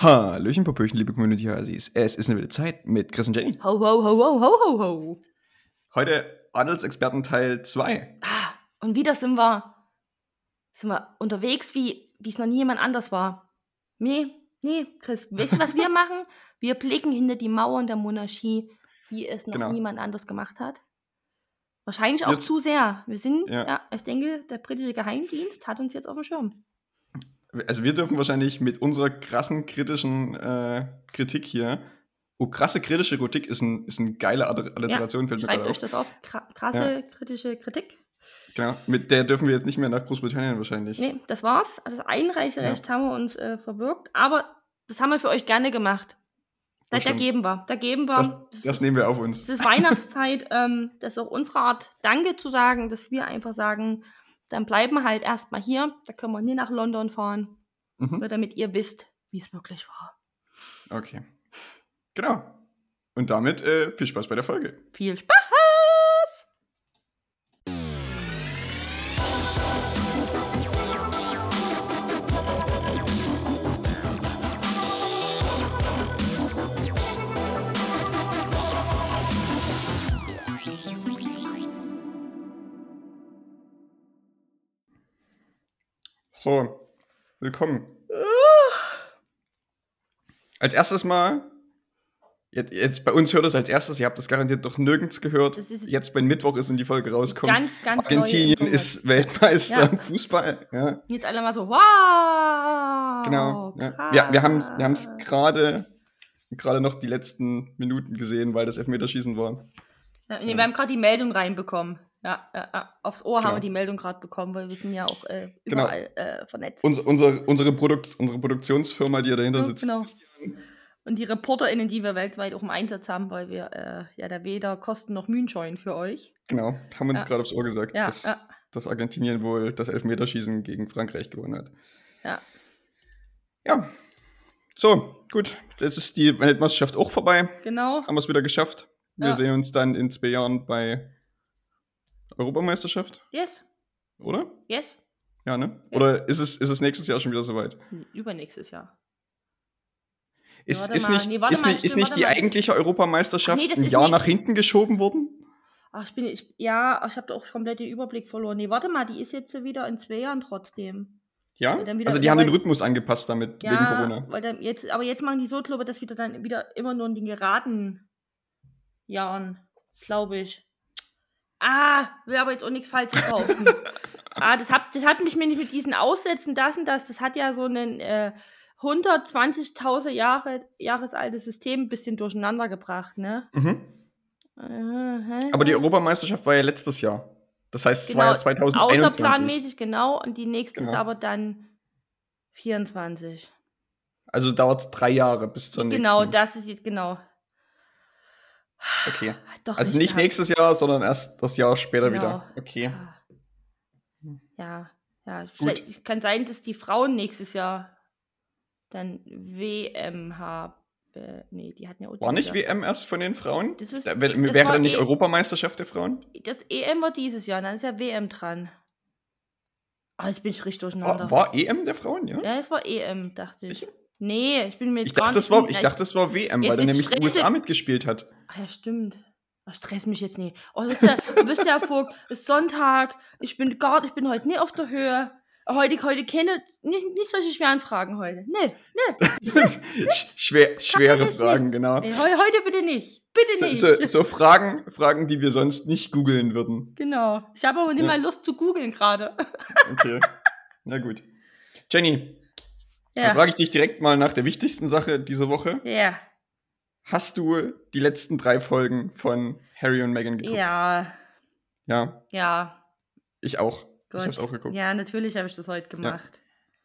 Hallöchen, Popöchen, liebe Community Hasis. Es ist eine wilde Zeit mit Chris und Jenny. Ho, ho, ho, ho, ho, ho, ho. Heute Adelsexperten Teil 2. Ah, und wieder sind wir, sind wir unterwegs, wie wie es noch nie jemand anders war. Nee, nee, Chris, weißt du, was wir machen? Wir blicken hinter die Mauern der Monarchie, wie es noch Genau. niemand anders gemacht hat. Wahrscheinlich auch Jetzt- zu sehr. Wir sind, Ja. ja. ich denke, der britische Geheimdienst hat uns jetzt auf dem Schirm. Also wir dürfen wahrscheinlich mit unserer krassen kritischen äh, Kritik hier. Oh, krasse kritische Kritik ist ein, ist ein geile Alliter- Alliteration, fällt mir gerade euch auf. das auf. Kra krasse kritische Kritik. Genau. Mit der dürfen wir jetzt nicht mehr nach Großbritannien wahrscheinlich. Nee, das war's. Das Einreiserecht haben wir uns äh, verbürgt, aber das haben wir für euch gerne gemacht. Da, da geben wir. Da geben wir. Das, Das das ist- nehmen wir auf uns. Es ist Weihnachtszeit, ähm, das ist auch unsere Art, Danke zu sagen, dass wir einfach sagen, dann bleiben wir halt erstmal hier. Da können wir nie nach London fahren, Mhm. nur damit ihr wisst, wie es wirklich war. Okay. Genau. Und damit äh, viel Spaß bei der Folge. Viel Spaß! So, willkommen. Als erstes mal, jetzt, jetzt bei uns hört es als erstes, ihr habt das garantiert noch nirgends gehört. Jetzt, wenn Mittwoch ist und die Folge rauskommt. Ganz, ganz Argentinien ist Weltmeister Ja. im Fußball. Ja, Jetzt alle mal so, wow! genau. Ja. krass. Wir, haben es gerade gerade noch die letzten Minuten gesehen, weil das Elfmeterschießen war. Ja, nee, wir haben gerade die Meldung reinbekommen. Ja, ja. aufs Ohr Genau. haben wir die Meldung gerade bekommen, weil wir sind ja auch äh, Genau. überall äh, vernetzt. Unser, unsere, unsere, Produkt, unsere Produktionsfirma, die ja dahinter Ja, sitzt. genau. Und die ReporterInnen, die wir weltweit auch im Einsatz haben, weil wir äh, ja da weder Kosten noch Mühen scheuen für euch. Genau, haben uns Ja. gerade aufs Ohr gesagt, Ja, dass, dass Argentinien wohl das Elfmeterschießen gegen Frankreich gewonnen hat. ja. Ja. So, gut. Jetzt ist die Weltmeisterschaft auch vorbei. Genau. Haben wir es wieder geschafft. Wir sehen uns dann in zwei Jahren bei Europameisterschaft, Yes. oder? Yes. Ja, ne? Ja. Oder ist es, ist es nächstes Jahr schon wieder soweit? Hm, Übernächstes Jahr. Ist, warte ist mal. nicht, Nee, ist mal, nicht, ist nicht die mal. eigentliche Europameisterschaft Ach nee, ein Jahr nicht- nach hinten geschoben worden? Ach, ich bin, ich, ja, ich habe auch komplett den Überblick verloren. Nee, warte mal, die ist jetzt wieder in zwei Jahren trotzdem. Ja? Ja, also die ja, haben den Rhythmus angepasst damit, wegen Ja, Corona. weil dann jetzt, aber jetzt machen die so, glaube ich, dass wieder dann wieder immer nur in den geraden Jahren, glaube ich. Ah, will aber jetzt auch nichts Falsches kaufen. ah, das hat, das hat mich mir nicht mit diesen Aussätzen, das und das, das hat ja so ein äh, 120.000 Jahre, Jahresaltes System ein bisschen durcheinander gebracht, ne? Mhm. Äh, Aber die Europameisterschaft war ja letztes Jahr. Das heißt, es Genau, war ja 2021. Außerplanmäßig, genau. Und die nächste ist Genau. aber dann 24. Also dauert es drei Jahre bis zur nächsten. Genau, das ist jetzt genau. Okay. Doch Also nicht nächstes Jahr, sondern erst das Jahr später Genau. wieder. Okay. Ja, ja. Vielleicht kann sein, dass die Frauen nächstes Jahr dann WM haben. Nee, die hatten ja auch War nicht Jahr. WM erst von den Frauen? Das ist- da, das wäre war dann nicht eh- Europameisterschaft der Frauen? Das EM war dieses Jahr, dann ist ja WM dran. Ah, jetzt bin ich richtig durcheinander. War, war EM der Frauen, ja? Ja, es war EM, dachte ich. Sicher? Nee, ich bin mir Ich dachte, das nicht- war, ich dachte, das war WM, Jetzt- weil jetzt nämlich die USA mitgespielt hat. Ach ja, stimmt. Ach, stress mich jetzt nicht. Oh, wisst ihr, wisst ihr, Herr Vogt, es ist Sonntag, ich bin gar, ich bin heute nicht auf der Höhe. Heute, heute keine, nicht, nicht solche schweren Fragen heute. Nee, Schwer, schwere Fragen, genau. nee heu, heute bitte nicht. Bitte So, nicht. so, so Fragen, Fragen, die wir sonst nicht googeln würden. Genau. Ich habe aber nicht Ja. mal Lust zu googeln gerade. Okay. Na gut. Jenny, dann Ja. frage ich dich direkt mal nach der wichtigsten Sache diese Woche. Ja. Hast du die letzten drei Folgen von Harry und Meghan geguckt? Ja. Ja, Ja. ich auch. Gut. Ich hab's auch geguckt. Ja, natürlich habe ich das heute gemacht.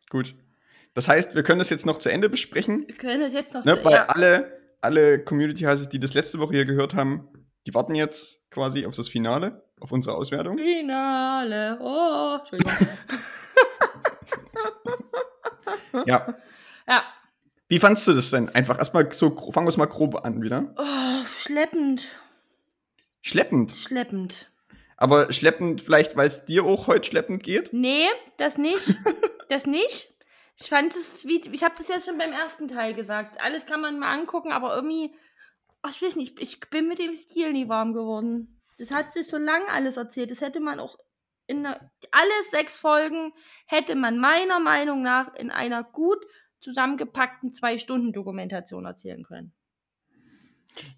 Gut. Das heißt, wir können das jetzt noch zu Ende besprechen, Wir können das jetzt noch. ne? Weil ja. alle, alle Community Houses, die das letzte Woche hier gehört haben, die warten jetzt quasi auf das Finale, auf unsere Auswertung. Finale. Oh, Entschuldigung. Ja. ja. Wie fandst du das denn? Einfach erstmal so, fangen wir es mal grob an wieder. Oh, schleppend. Schleppend. Schleppend. Aber schleppend vielleicht, weil es dir auch heute schleppend geht? Nee, das nicht. Das nicht. Ich fand es, wie, ich habe das ja schon beim ersten Teil gesagt. Alles kann man mal angucken, aber irgendwie, ach, ich weiß nicht, ich bin mit dem Stil nie warm geworden. Das hat sich so lang alles erzählt. Das hätte man auch in einer, alle sechs Folgen hätte man meiner Meinung nach in einer gut zusammengepackten Zwei-Stunden-Dokumentation erzählen können.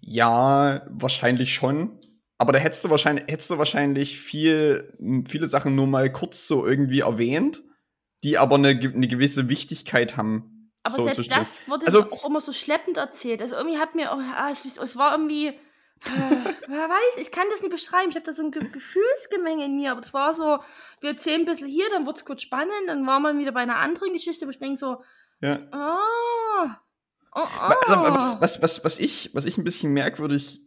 Ja, wahrscheinlich schon. Aber da hättest du wahrscheinlich, hättest du wahrscheinlich viel, viele Sachen nur mal kurz so irgendwie erwähnt, die aber eine, eine gewisse Wichtigkeit haben. Aber so selbst das wurde also, auch immer so schleppend erzählt. Also irgendwie hat mir, auch, ah, es war irgendwie, äh, wer weiß, ich kann das nicht beschreiben. Ich habe da so ein Ge Gefühlsgemenge in mir. Aber das war so, wir erzählen ein bisschen hier, dann wurde es kurz spannend, dann war man wieder bei einer anderen Geschichte, wo ich denke so, ja. oh, oh, oh. Also, was, was, was, was, ich, was ich ein bisschen merkwürdig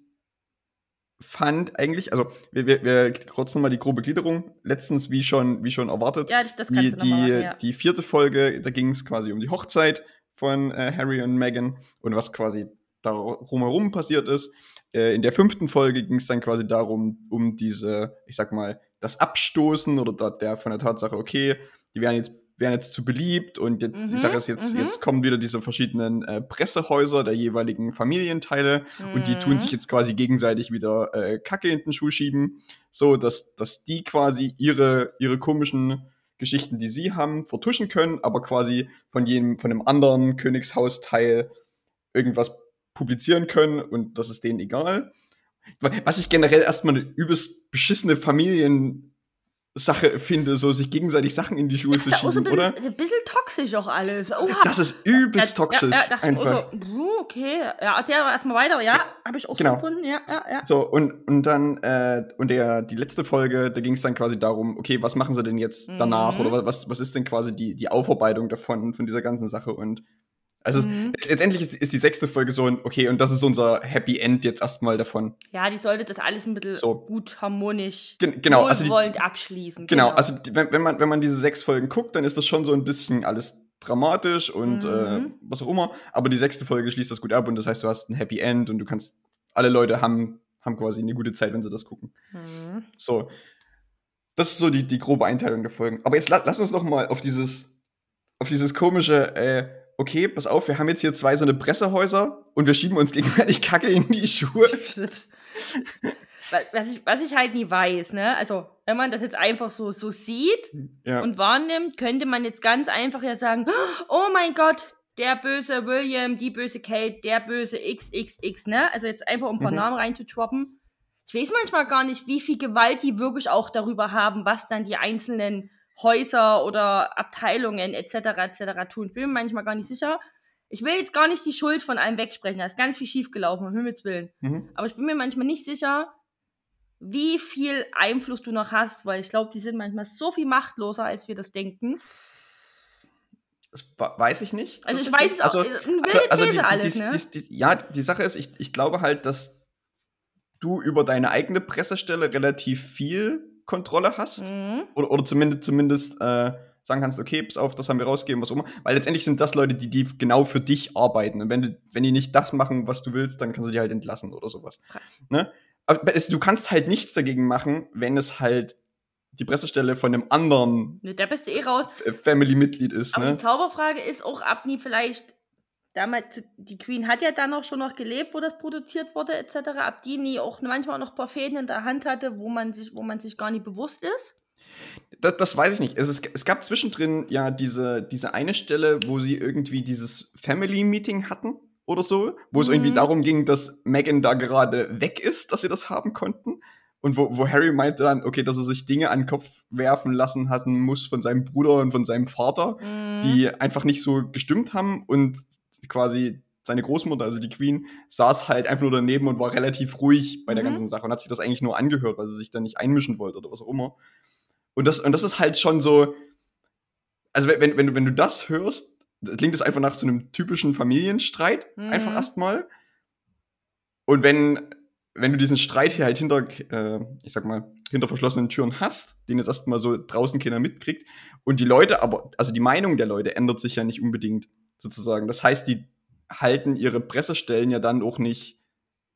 fand eigentlich, also wir, wir, wir kurz nochmal die grobe Gliederung. Letztens, wie schon, wie schon erwartet, ja, das die, die, machen, ja. die vierte Folge, da ging es quasi um die Hochzeit von äh, Harry und Meghan und was quasi darum herum passiert ist. Äh, in der fünften Folge ging es dann quasi darum, um diese, ich sag mal, das Abstoßen oder da, der von der Tatsache, okay, die werden jetzt wären jetzt zu beliebt und jetzt, mhm, ich sage es jetzt, mhm. jetzt kommen wieder diese verschiedenen äh, Pressehäuser der jeweiligen Familienteile mhm. und die tun mhm. sich jetzt quasi gegenseitig wieder äh, Kacke in den Schuh schieben, so dass, dass die quasi ihre, ihre komischen Geschichten, die sie haben, vertuschen können, aber quasi von jedem, von einem anderen Königshausteil irgendwas publizieren können und das ist denen egal. Was ich generell erstmal eine übelst beschissene Familien Sache finde, so sich gegenseitig Sachen in die Schuhe ja, zu schieben, so ein oder? Ein bisschen toxisch auch alles. Oha. Das ist übelst ja, toxisch. Ja, ja, einfach. So, okay, ja, erzähl aber erstmal weiter. Ja, habe ich auch genau. gefunden. Ja, ja, ja. So, und, und dann, äh, und der, die letzte Folge, da ging es dann quasi darum, okay, was machen sie denn jetzt danach? Mhm. Oder was, was ist denn quasi die, die Aufarbeitung davon, von dieser ganzen Sache? Und also mhm. letztendlich ist, ist, die sechste Folge so ein, okay, und das ist unser Happy End jetzt erstmal davon. Ja, die sollte das alles ein bisschen so. gut harmonisch Gen genau, also die, abschließen. Genau, genau. also die, wenn, wenn, man, wenn man diese sechs Folgen guckt, dann ist das schon so ein bisschen alles dramatisch und äh, mhm. äh, was auch immer. Aber die sechste Folge schließt das gut ab und das heißt, du hast ein Happy End und du kannst, alle Leute haben, haben quasi eine gute Zeit, wenn sie das gucken. Mhm. So. Das ist so die, die grobe Einteilung der Folgen. Aber jetzt la lass uns noch mal auf dieses, auf dieses komische, äh, okay, pass auf, wir haben jetzt hier zwei so eine Pressehäuser und wir schieben uns gegenseitig Kacke in die Schuhe. was, ich, was ich halt nie weiß, ne? Also, wenn man das jetzt einfach so, so sieht ja. und wahrnimmt, könnte man jetzt ganz einfach ja sagen, oh mein Gott, der böse William, die böse Kate, der böse XXX, ne? Also jetzt einfach um ein paar mhm. Namen reinzutroppen. Ich weiß manchmal gar nicht, wie viel Gewalt die wirklich auch darüber haben, was dann die einzelnen Häuser oder Abteilungen etc. etc. tun. Ich bin mir manchmal gar nicht sicher. Ich will jetzt gar nicht die Schuld von allem wegsprechen. Da ist ganz viel schiefgelaufen, um Himmels Willen. Mhm. Aber ich bin mir manchmal nicht sicher, wie viel Einfluss du noch hast, weil ich glaube, die sind manchmal so viel machtloser, als wir das denken. Das weiß ich nicht. Also ich weiß es auch. Also, also, also die, alles, die, ne? die, ja, die Sache ist, ich, ich glaube halt, dass du über deine eigene Pressestelle relativ viel Kontrolle hast. Mhm. Oder, oder zumindest, zumindest äh, sagen kannst, okay, pass auf, das haben wir rausgegeben, was auch immer. Weil letztendlich sind das Leute, die, die genau für dich arbeiten. Und wenn, du, wenn die nicht das machen, was du willst, dann kannst du die halt entlassen oder sowas. Ne? Aber es, du kannst halt nichts dagegen machen, wenn es halt die Pressestelle von einem anderen ne, du eh. Family-Mitglied ist. Aber ne? die Zauberfrage ist auch, ob nie vielleicht damals, die Queen hat ja dann auch schon noch gelebt, wo das produziert wurde, etc., ab die nie auch manchmal noch ein paar Fäden in der Hand hatte, wo man sich, wo man sich gar nicht bewusst ist? Das, das weiß ich nicht. Es, ist, es gab zwischendrin ja diese, diese eine Stelle, wo sie irgendwie dieses Family-Meeting hatten oder so, wo mhm. es irgendwie mhm. darum ging, dass Megan da gerade weg ist, dass sie das haben konnten. Und wo, wo Harry meinte dann, okay, dass er sich Dinge an den Kopf werfen lassen hatten muss von seinem Bruder und von seinem Vater, mhm. die einfach nicht so gestimmt haben und quasi seine Großmutter, also die Queen, saß halt einfach nur daneben und war relativ ruhig bei der mhm. ganzen Sache und hat sich das eigentlich nur angehört, weil sie sich da nicht einmischen wollte oder was auch immer. Und das, und das ist halt schon so, also wenn, wenn, du, wenn du das hörst, klingt es einfach nach so einem typischen Familienstreit, mhm. einfach erstmal. Und wenn, wenn du diesen Streit hier halt hinter, äh, ich sag mal, hinter verschlossenen Türen hast, den jetzt erstmal so draußen keiner mitkriegt, und die Leute, aber, also die Meinung der Leute ändert sich ja nicht unbedingt sozusagen. Das heißt, die halten ihre Pressestellen ja dann auch nicht,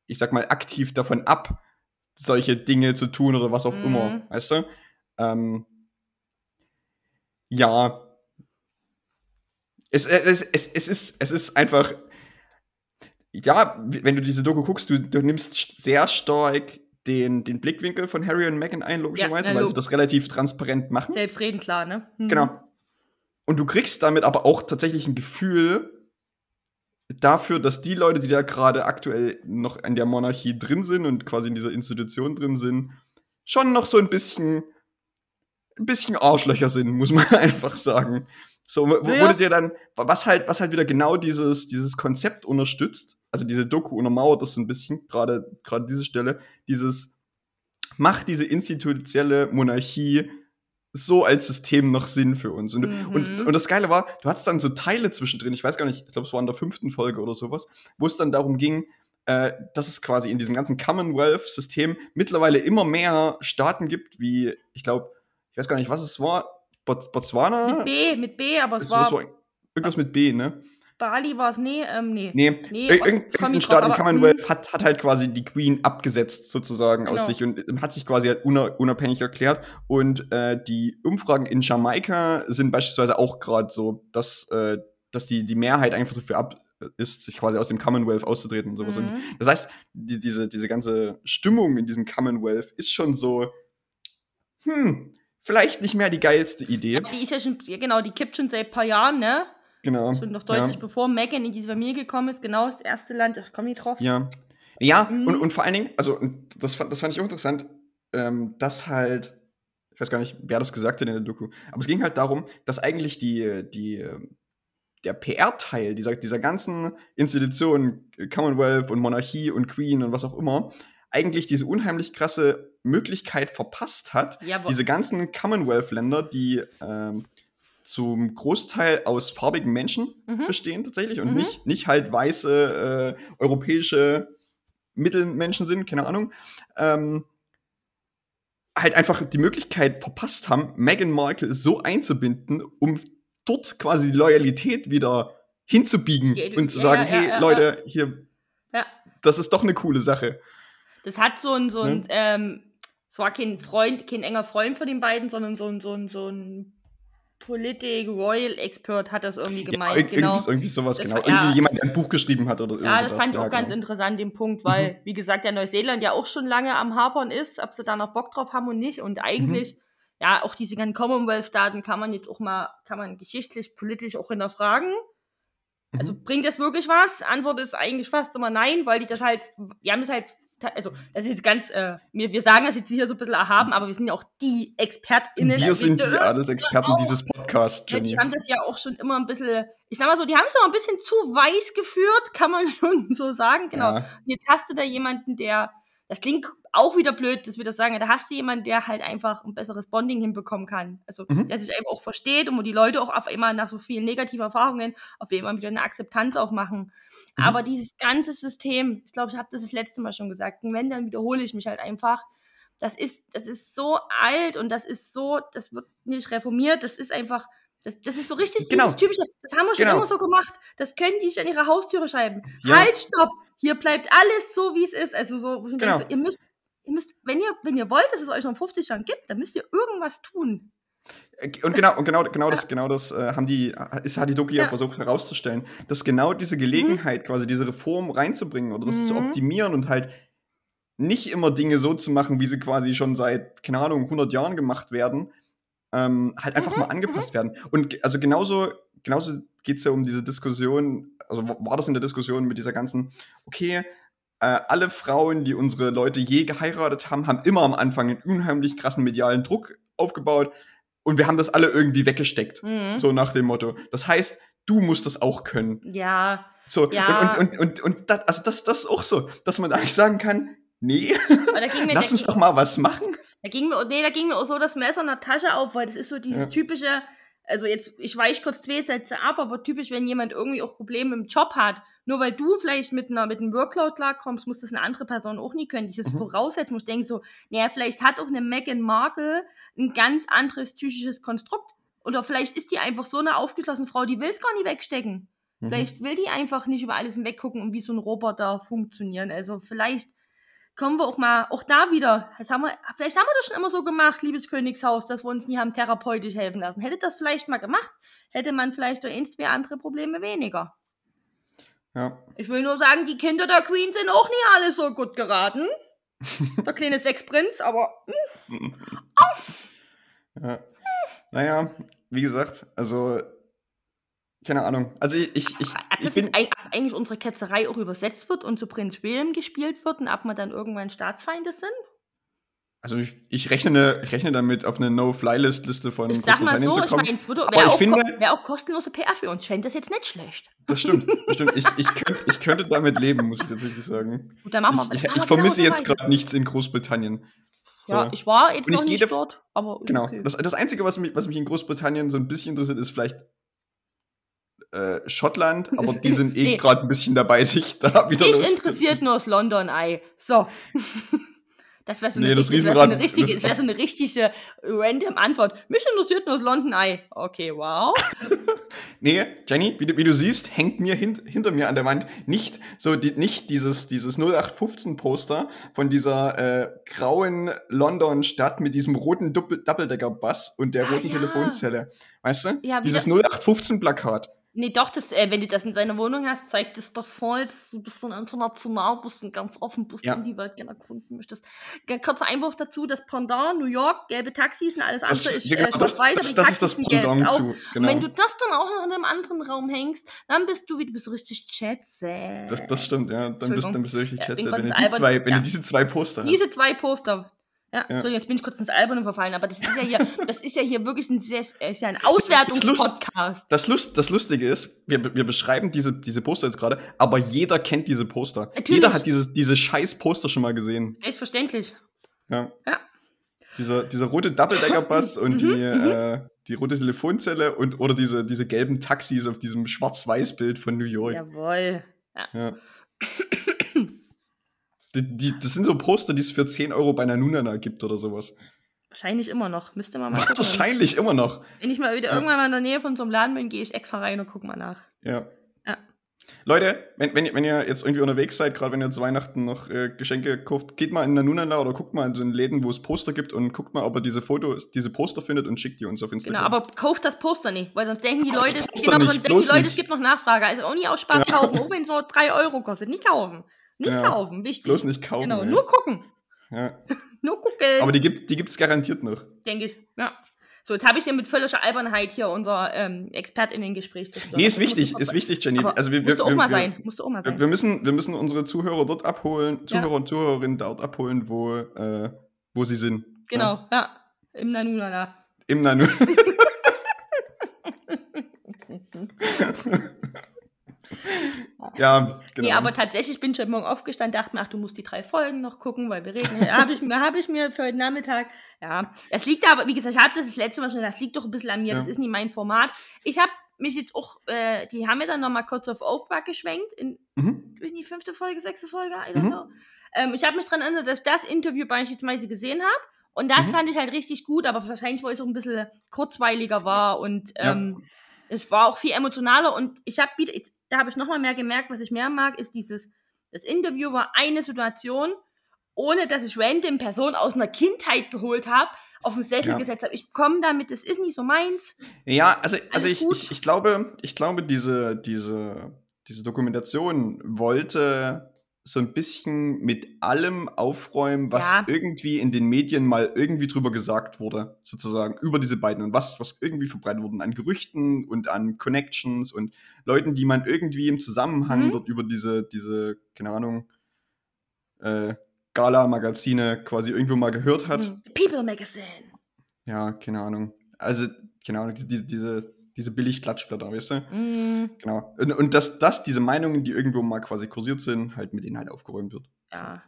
ich sag mal, aktiv davon ab, solche Dinge zu tun oder was auch mhm. immer, weißt du? Ähm, ja. es, es, es, es, ist, es ist einfach, ja, wenn du diese Doku guckst, du, du nimmst sehr stark den, den Blickwinkel von Harry und Meghan ein, logischerweise, ja, weil sie das relativ transparent machen. Selbstreden, klar, ne? Mhm. Genau. Und du kriegst damit aber auch tatsächlich ein Gefühl dafür, dass die Leute, die da gerade aktuell noch in der Monarchie drin sind und quasi in dieser Institution drin sind, schon noch so ein bisschen, ein bisschen Arschlöcher sind, muss man einfach sagen. So, wo, ja. wurde dir dann, was halt, was halt wieder genau dieses, dieses Konzept unterstützt, also diese Doku untermauert das so ein bisschen, gerade, gerade diese Stelle, dieses, macht diese institutionelle Monarchie so als System noch Sinn für uns. Und, mhm. und, und das Geile war, du hattest dann so Teile zwischendrin, ich weiß gar nicht, ich glaube, es war in der fünften Folge oder sowas, wo es dann darum ging, äh, dass es quasi in diesem ganzen Commonwealth-System mittlerweile immer mehr Staaten gibt, wie, ich glaube, ich weiß gar nicht, was es war, Bot Botswana? Mit B, mit B, aber es, es war. Irgendwas mit B, ne? Bali war es, nee, ähm, nee. Nee, nee irgendein Staat in Commonwealth hm. hat, hat halt quasi die Queen abgesetzt, sozusagen, genau. aus sich und hat sich quasi halt unabhängig erklärt. Und äh, die Umfragen in Jamaika sind beispielsweise auch gerade so, dass, äh, dass die, die Mehrheit einfach dafür ab ist, sich quasi aus dem Commonwealth auszutreten und sowas. Mhm. Und das heißt, die, diese, diese ganze Stimmung in diesem Commonwealth ist schon so, hm, vielleicht nicht mehr die geilste Idee. Aber die ist ja schon, genau, die kippt schon seit ein paar Jahren, ne? Genau. Schon noch deutlich ja. bevor Megan in diese Familie gekommen ist, genau das erste Land, ich komme nicht drauf. Ja. Ja, mhm. und, und vor allen Dingen, also das fand, das fand ich auch interessant, ähm, dass halt, ich weiß gar nicht, wer das gesagt hat in der Doku, aber es ging halt darum, dass eigentlich die, die, der PR-Teil dieser, dieser ganzen Institutionen, Commonwealth und Monarchie und Queen und was auch immer, eigentlich diese unheimlich krasse Möglichkeit verpasst hat, ja, diese ganzen Commonwealth-Länder, die ähm, zum Großteil aus farbigen Menschen mhm. bestehen tatsächlich und mhm. nicht, nicht halt weiße äh, europäische Mittelmenschen sind, keine Ahnung, ähm, halt einfach die Möglichkeit verpasst haben, Meghan Markle so einzubinden, um dort quasi die Loyalität wieder hinzubiegen die, und zu sagen, ja, hey ja, Leute, hier, das ist doch eine coole Sache. Das hat so ein, so ein, ne? ähm, es war kein Freund, kein enger Freund von den beiden, sondern so ein, so ein, so ein Politik, Royal Expert hat das irgendwie gemeint. Ja, genau. irgendwie, irgendwie sowas, das genau. War, irgendwie jemand, der ein Buch geschrieben hat oder so. Ja, das fand ich auch ganz genau. interessant, den Punkt, weil, mhm. wie gesagt, der Neuseeland ja auch schon lange am Hapern ist, ob sie da noch Bock drauf haben und nicht. Und eigentlich, mhm. ja, auch diese ganzen Commonwealth-Staaten kann man jetzt auch mal, kann man geschichtlich, politisch auch hinterfragen. Also mhm. bringt das wirklich was? Antwort ist eigentlich fast immer nein, weil die das halt, die haben das halt also das ist jetzt ganz, äh, wir, wir sagen das jetzt hier so ein bisschen erhaben, aber wir sind ja auch die ExpertInnen. Wir sind die Adelsexperten dieses Podcasts, Jenny. Ja, die haben das ja auch schon immer ein bisschen, ich sag mal so, die haben es immer ein bisschen zu weiß geführt, kann man schon so sagen, genau. Ja. Jetzt hast du da jemanden, der, das klingt auch wieder blöd, dass wir das sagen, da hast du jemanden, der halt einfach ein besseres Bonding hinbekommen kann. Also, mhm. der sich einfach auch versteht und wo die Leute auch auf einmal nach so vielen negativen Erfahrungen auf einmal wieder eine Akzeptanz auch machen. Mhm. Aber dieses ganze System, ich glaube, ich habe das das letzte Mal schon gesagt, und wenn, dann wiederhole ich mich halt einfach. Das ist, das ist so alt und das ist so, das wird nicht reformiert, das ist einfach, das, das ist so richtig genau. typische, das haben wir schon genau. immer so gemacht. Das können die sich an ihre Haustüre schreiben. Ja. Halt, stopp! Hier bleibt alles so, wie es ist. Also so, genau. so, ihr müsst, ihr müsst, wenn ihr, wenn ihr wollt, dass es euch noch 50 Jahren gibt, dann müsst ihr irgendwas tun. Und genau, und genau, genau das, genau das äh, haben die, ist, hat die Doku ja. versucht herauszustellen, dass genau diese Gelegenheit, mhm. quasi diese Reform reinzubringen oder das mhm. zu optimieren und halt nicht immer Dinge so zu machen, wie sie quasi schon seit, keine Ahnung, 100 Jahren gemacht werden, ähm, halt einfach mhm. mal angepasst mhm. werden. Und also genauso, genauso geht es ja um diese Diskussion, also war das in der Diskussion mit dieser ganzen, okay, äh, alle Frauen, die unsere Leute je geheiratet haben, haben immer am Anfang einen unheimlich krassen medialen Druck aufgebaut und wir haben das alle irgendwie weggesteckt. Mhm. So nach dem Motto. Das heißt, du musst das auch können. Ja. So, ja. und, und, und, und, und das, also das, das ist auch so, dass man eigentlich sagen kann, nee, lass uns doch mal was machen. Da ging mir, nee, da ging mir auch so das Messer in der Tasche auf, weil das ist so dieses ja. typische, also jetzt, ich weiche kurz zwei Sätze ab, aber typisch, wenn jemand irgendwie auch Probleme im Job hat, nur weil du vielleicht mit einer mit einem Workload klarkommst, muss das eine andere Person auch nie können. Dieses mhm. Voraussetzen, muss ich denken so, naja, vielleicht hat auch eine Meghan Markle ein ganz anderes psychisches Konstrukt. Oder vielleicht ist die einfach so eine aufgeschlossene Frau, die will es gar nicht wegstecken. Mhm. Vielleicht will die einfach nicht über alles hinweggucken und wie so ein Roboter funktionieren. Also vielleicht kommen wir auch mal, auch da wieder. Das haben wir, vielleicht haben wir das schon immer so gemacht, liebes Königshaus, dass wir uns nie haben therapeutisch helfen lassen. Hätte das vielleicht mal gemacht, hätte man vielleicht ein, zwei andere Probleme weniger. Ja. Ich will nur sagen, die Kinder der Queen sind auch nie alle so gut geraten. der kleine Sexprinz, aber. Hm. Ja. Naja, wie gesagt, also keine Ahnung. Also ich, ich, ich, Ob ich bin. eig- ob eigentlich unsere Ketzerei auch übersetzt wird und zu Prinz William gespielt wird und ab wir dann irgendwann Staatsfeinde sind? Also ich, ich rechne, ich rechne damit, auf eine No-Fly-List-Liste von Ich sag mal so, ich meine, es wäre auch, wär auch kostenlose PR für uns. Ich fände das jetzt nicht schlecht. Das stimmt. Das stimmt. Ich, ich, könnt, ich könnte damit leben, muss ich tatsächlich sagen. Gut, dann machen wir Ich, ich, ich vermisse jetzt gerade nichts in Großbritannien. Ja, So. ich war jetzt noch nicht dort, aber Genau. okay. Das, das Einzige, was mich, was mich in Großbritannien so ein bisschen interessiert, ist vielleicht äh, Schottland, aber die sind eh Nee. gerade ein bisschen dabei, sich da wieder Mich interessiert nur das London Eye. So. Das wäre so, Nee, das richtig- wär so eine richtige, das so eine richtige random Antwort. Mich interessiert nur das London Eye. Okay, wow. Nee, Jenny, wie du, wie du siehst, hängt mir hin, hinter mir an der Wand nicht so die, nicht dieses, dieses 0815 Poster von dieser äh, grauen London-Stadt mit diesem roten Doppel- Doppeldecker-Bass und der Ah, roten ja. Telefonzelle. Weißt du? Ja, dieses das- 0815-Plakat. Nee, doch, das, äh, wenn du das in seiner Wohnung hast, zeigt das doch voll, dass du bist dann international, bist und ganz offen bist Ja. und die Welt gerne erkunden möchtest. Kurzer Einwurf dazu, das Pendant, New York, gelbe Taxis und alles Das, andere ist ja, genau, äh, das, aber das, das ist das Pendant zu. Und Genau. wenn du das dann auch noch in einem anderen Raum hängst, dann bist du, wie du bist so richtig Jet-Set. Das, das stimmt, ja. Dann bist, dann bist du richtig Ja, bin Wenn, du die zwei, wenn Ja. du diese zwei Poster hast. Diese zwei Poster. Ja, Ja. Entschuldigung, jetzt bin ich kurz ins Alberne verfallen, aber das ist ja hier, das ist ja hier wirklich ein sehr, ist ja ein Auswertungspodcast. Das, Lust, das Lustige ist, wir, wir beschreiben diese, diese Poster jetzt gerade, aber jeder kennt diese Poster. Natürlich. Jeder hat dieses, diese scheiß Poster schon mal gesehen. Selbstverständlich. Ja. Ja. Dieser, dieser rote Doppeldecker-Bass und die, äh, die rote Telefonzelle und oder diese, diese gelben Taxis auf diesem Schwarz-Weiß-Bild von New York. Jawohl. Ja. die, die, das sind so Poster, die es für 10 Euro bei Nanunana gibt oder sowas. Wahrscheinlich immer noch. Müsste man mal gucken. Wahrscheinlich immer noch. Wenn ich mal wieder Ja. irgendwann mal in der Nähe von so einem Laden bin, gehe ich extra rein und gucke mal nach. Ja. Ja. Leute, wenn, wenn, ihr- wenn ihr jetzt irgendwie unterwegs seid, gerade wenn ihr zu Weihnachten noch äh, Geschenke kauft, geht mal in Nanunana oder guckt mal in so einen Läden, wo es Poster gibt und guckt mal, ob ihr diese Fotos, diese Poster findet und schickt die uns auf Genau, Instagram. aber kauft das Poster nicht, weil sonst denken die Leute, genau, nicht, sonst denken die Leute, nicht. es gibt noch Nachfrage. Also auch nie aus Spaß kaufen, auch wenn es so 3 Euro kostet. Nicht kaufen. Nicht Ja. kaufen, wichtig. Bloß nicht kaufen. Genau, ey. nur gucken. ja. Nur gucken. Aber die gibt die gibt's garantiert noch. denke ich. Ja. So, jetzt habe ich dir mit völliger Albernheit hier unser ähm, ExpertInnen-Gespräch zerstört. Nee, ist Das musst wichtig, du ist wichtig, Jenny. Aber also wir, musst du auch wir, mal wir, sein. Musst du auch mal sein. wir, müssen, wir müssen unsere Zuhörer dort abholen, Ja. Zuhörer und Zuhörerinnen dort abholen, wo, äh, wo sie sind. Ja? Genau, ja. Im Nanunana. Im Nanu. ja, genau. Nee, aber tatsächlich bin ich heute Morgen aufgestanden, dachte mir, ach, du musst die drei Folgen noch gucken, weil wir reden. Ja, habe ich, mir- hab ich mir für heute Nachmittag. Ja, das liegt aber, wie gesagt, ich habe das das letzte Mal schon gesagt, das liegt doch ein bisschen an mir, Ja. das ist nicht mein Format. Ich habe mich jetzt auch, äh, die haben mir dann nochmal kurz auf Oprah geschwenkt, in, mhm. in die fünfte Folge, sechste Folge, I don't Mhm. know. Ähm, ich habe mich daran erinnert, dass ich das Interview beispielsweise gesehen habe. Und das Mhm. fand ich halt richtig gut, aber wahrscheinlich, weil es auch ein bisschen kurzweiliger war und Ja. ähm, es war auch viel emotionaler. Und ich habe wieder, da habe ich nochmal mehr gemerkt, was ich mehr mag, ist dieses, das Interview war eine Situation, ohne dass ich random Personen aus einer Kindheit geholt habe, auf den Sessel Ja. gesetzt habe. Ich komme damit, das ist nicht so meins. Ja, also, also ich, ich, ich glaube, ich glaube, diese, diese, diese Dokumentation wollte so ein bisschen mit allem aufräumen, was Ja. irgendwie in den Medien mal irgendwie drüber gesagt wurde, sozusagen, über diese beiden und was, was irgendwie verbreitet wurde an Gerüchten und an Connections und Leuten, die man irgendwie im Zusammenhang Mhm. dort über diese, diese, keine Ahnung, äh, Gala-Magazine quasi irgendwo mal gehört hat. Hm. People Magazine. Ja, keine Ahnung. Also, keine Ahnung, diese, diese, diese Billig-Klatschblätter, weißt du? Mm, Genau. Und, und dass, dass diese Meinungen, die irgendwo mal quasi kursiert sind, halt mit denen halt aufgeräumt wird. ja,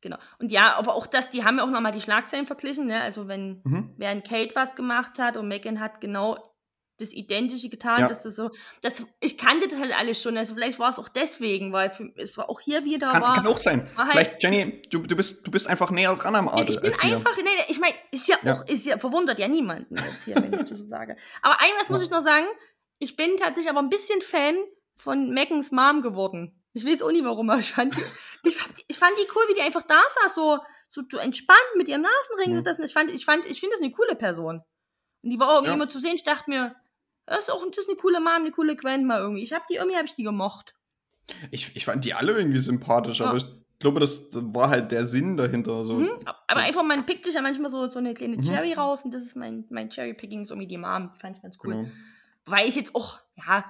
genau. Und ja, aber auch das, die haben ja auch nochmal die Schlagzeilen verglichen, ne? Also wenn Mhm. während Kate was gemacht hat und Megan hat genau das Identische getan, Ja. das ist so, das, ich kannte das halt alles schon, also vielleicht war es auch deswegen, weil für, es war auch hier wieder Kann, war, kann auch sein. halt- Vielleicht, Jenny, du, du, bist, du bist einfach näher dran am Adel ich bin einfach, nee, ich meine, ist ja, Ja. auch, ist ja, verwundert ja niemanden jetzt hier, wenn ich das so sage. Aber eines muss Ja. ich noch sagen, ich bin tatsächlich aber ein bisschen Fan von Megans Mom geworden. Ich weiß auch nicht warum, aber ich fand, ich, fand, ich fand die cool, wie die einfach da saß, so, so, so entspannt mit ihrem Nasenring. Mhm. Das, ich fand, ich fand, ich finde das eine coole Person. Und die war auch Ja. immer zu sehen. Ich dachte mir, das ist auch das ist eine coole Mom, eine coole Grandma irgendwie. Ich habe die, irgendwie habe ich die gemocht. Ich, ich fand die alle irgendwie sympathisch, Ja. aber ich glaube, das, war halt der Sinn dahinter. So. Mhm. Aber einfach, man pickt sich ja manchmal so, so eine kleine Mhm. Cherry raus und das ist mein, mein Cherry-Picking, so wie die Mom. Fand ich ganz cool. Genau. Weil ich jetzt auch, ja,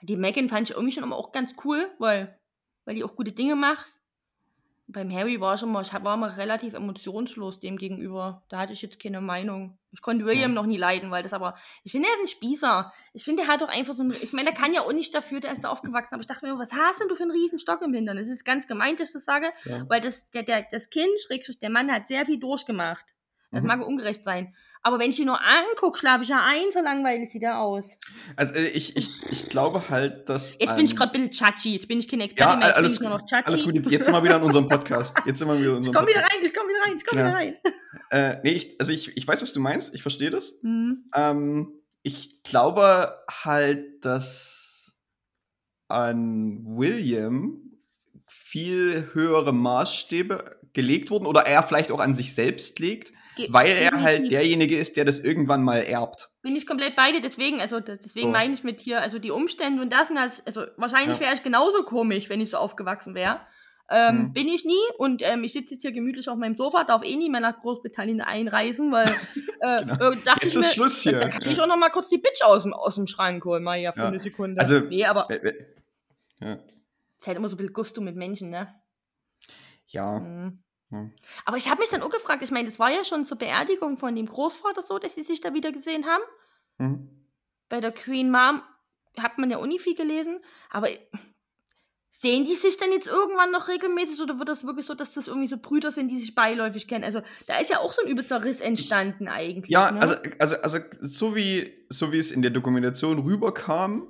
die Megan fand ich irgendwie schon immer auch ganz cool, weil, weil die auch gute Dinge macht. Beim Harry war ich immer, ich war immer relativ emotionslos dem gegenüber. Da hatte ich jetzt keine Meinung. Ich konnte William Ja. noch nie leiden, weil das aber, ich finde, er ist ein Spießer. Ich finde, er hat doch einfach so ein, ich meine, der kann ja auch nicht dafür, der ist da aufgewachsen, aber ich dachte mir, was hast denn du für einen riesen Stock im Hintern? Das ist ganz gemeint, dass ich das sage, Ja. weil das, der, der, das Kind, Schrägstrich, der Mann hat sehr viel durchgemacht. Das Mhm. mag ungerecht sein. Aber wenn ich ihn nur angucke, schlafe ich ja ein, so langweilig sieht er aus. Also äh, ich, ich, ich glaube halt, dass. Jetzt bin ich gerade ein bisschen chachi. Jetzt bin ich keine Ja, Expertin mehr, jetzt alles, bin ich nur noch chachi. alles gut. Jetzt, jetzt sind wir wieder in unserem Podcast. Jetzt sind wir wieder in Ich unserem komm wieder Podcast. rein, ich komm wieder rein, ich komm Genau. wieder rein. Äh, nee, ich, also ich, ich weiß, was du meinst. Ich verstehe das. Mhm. Ähm, ich glaube halt, dass an William viel höhere Maßstäbe gelegt wurden oder er vielleicht auch an sich selbst legt, Ge- weil er halt derjenige ist, der das irgendwann mal erbt. Bin ich komplett bei dir, deswegen, also deswegen So. meine ich mit hier, also die Umstände und das, und das also wahrscheinlich Ja. wäre ich genauso komisch, wenn ich so aufgewachsen wäre. Ähm, Mhm. Bin ich nie und ähm, ich sitze jetzt hier gemütlich auf meinem Sofa, darf eh nie mehr nach Großbritannien einreisen, weil äh, Genau. äh, dachte Jetzt ich mir, ist Schluss Da hier. kann ich auch noch mal kurz die Bitch aus dem, aus dem Schrank holen, mal ja für Ja. eine Sekunde. Also, nee, aber Ja. es ist halt immer so ein bisschen Gusto mit Menschen, ne? ja. Mhm. Ja. Aber ich habe mich dann auch gefragt, ich meine, das war ja schon zur Beerdigung von dem Großvater so, dass sie sich da wieder gesehen haben. Mhm. Bei der Queen Mom hat man ja viel gelesen, aber sehen die sich denn jetzt irgendwann noch regelmäßig oder wird das wirklich so, dass das irgendwie so Brüder sind, die sich beiläufig kennen? Also da ist ja auch so ein übelster Riss entstanden eigentlich. Ja, ne? also, also, also so, wie, so wie es in der Dokumentation rüberkam,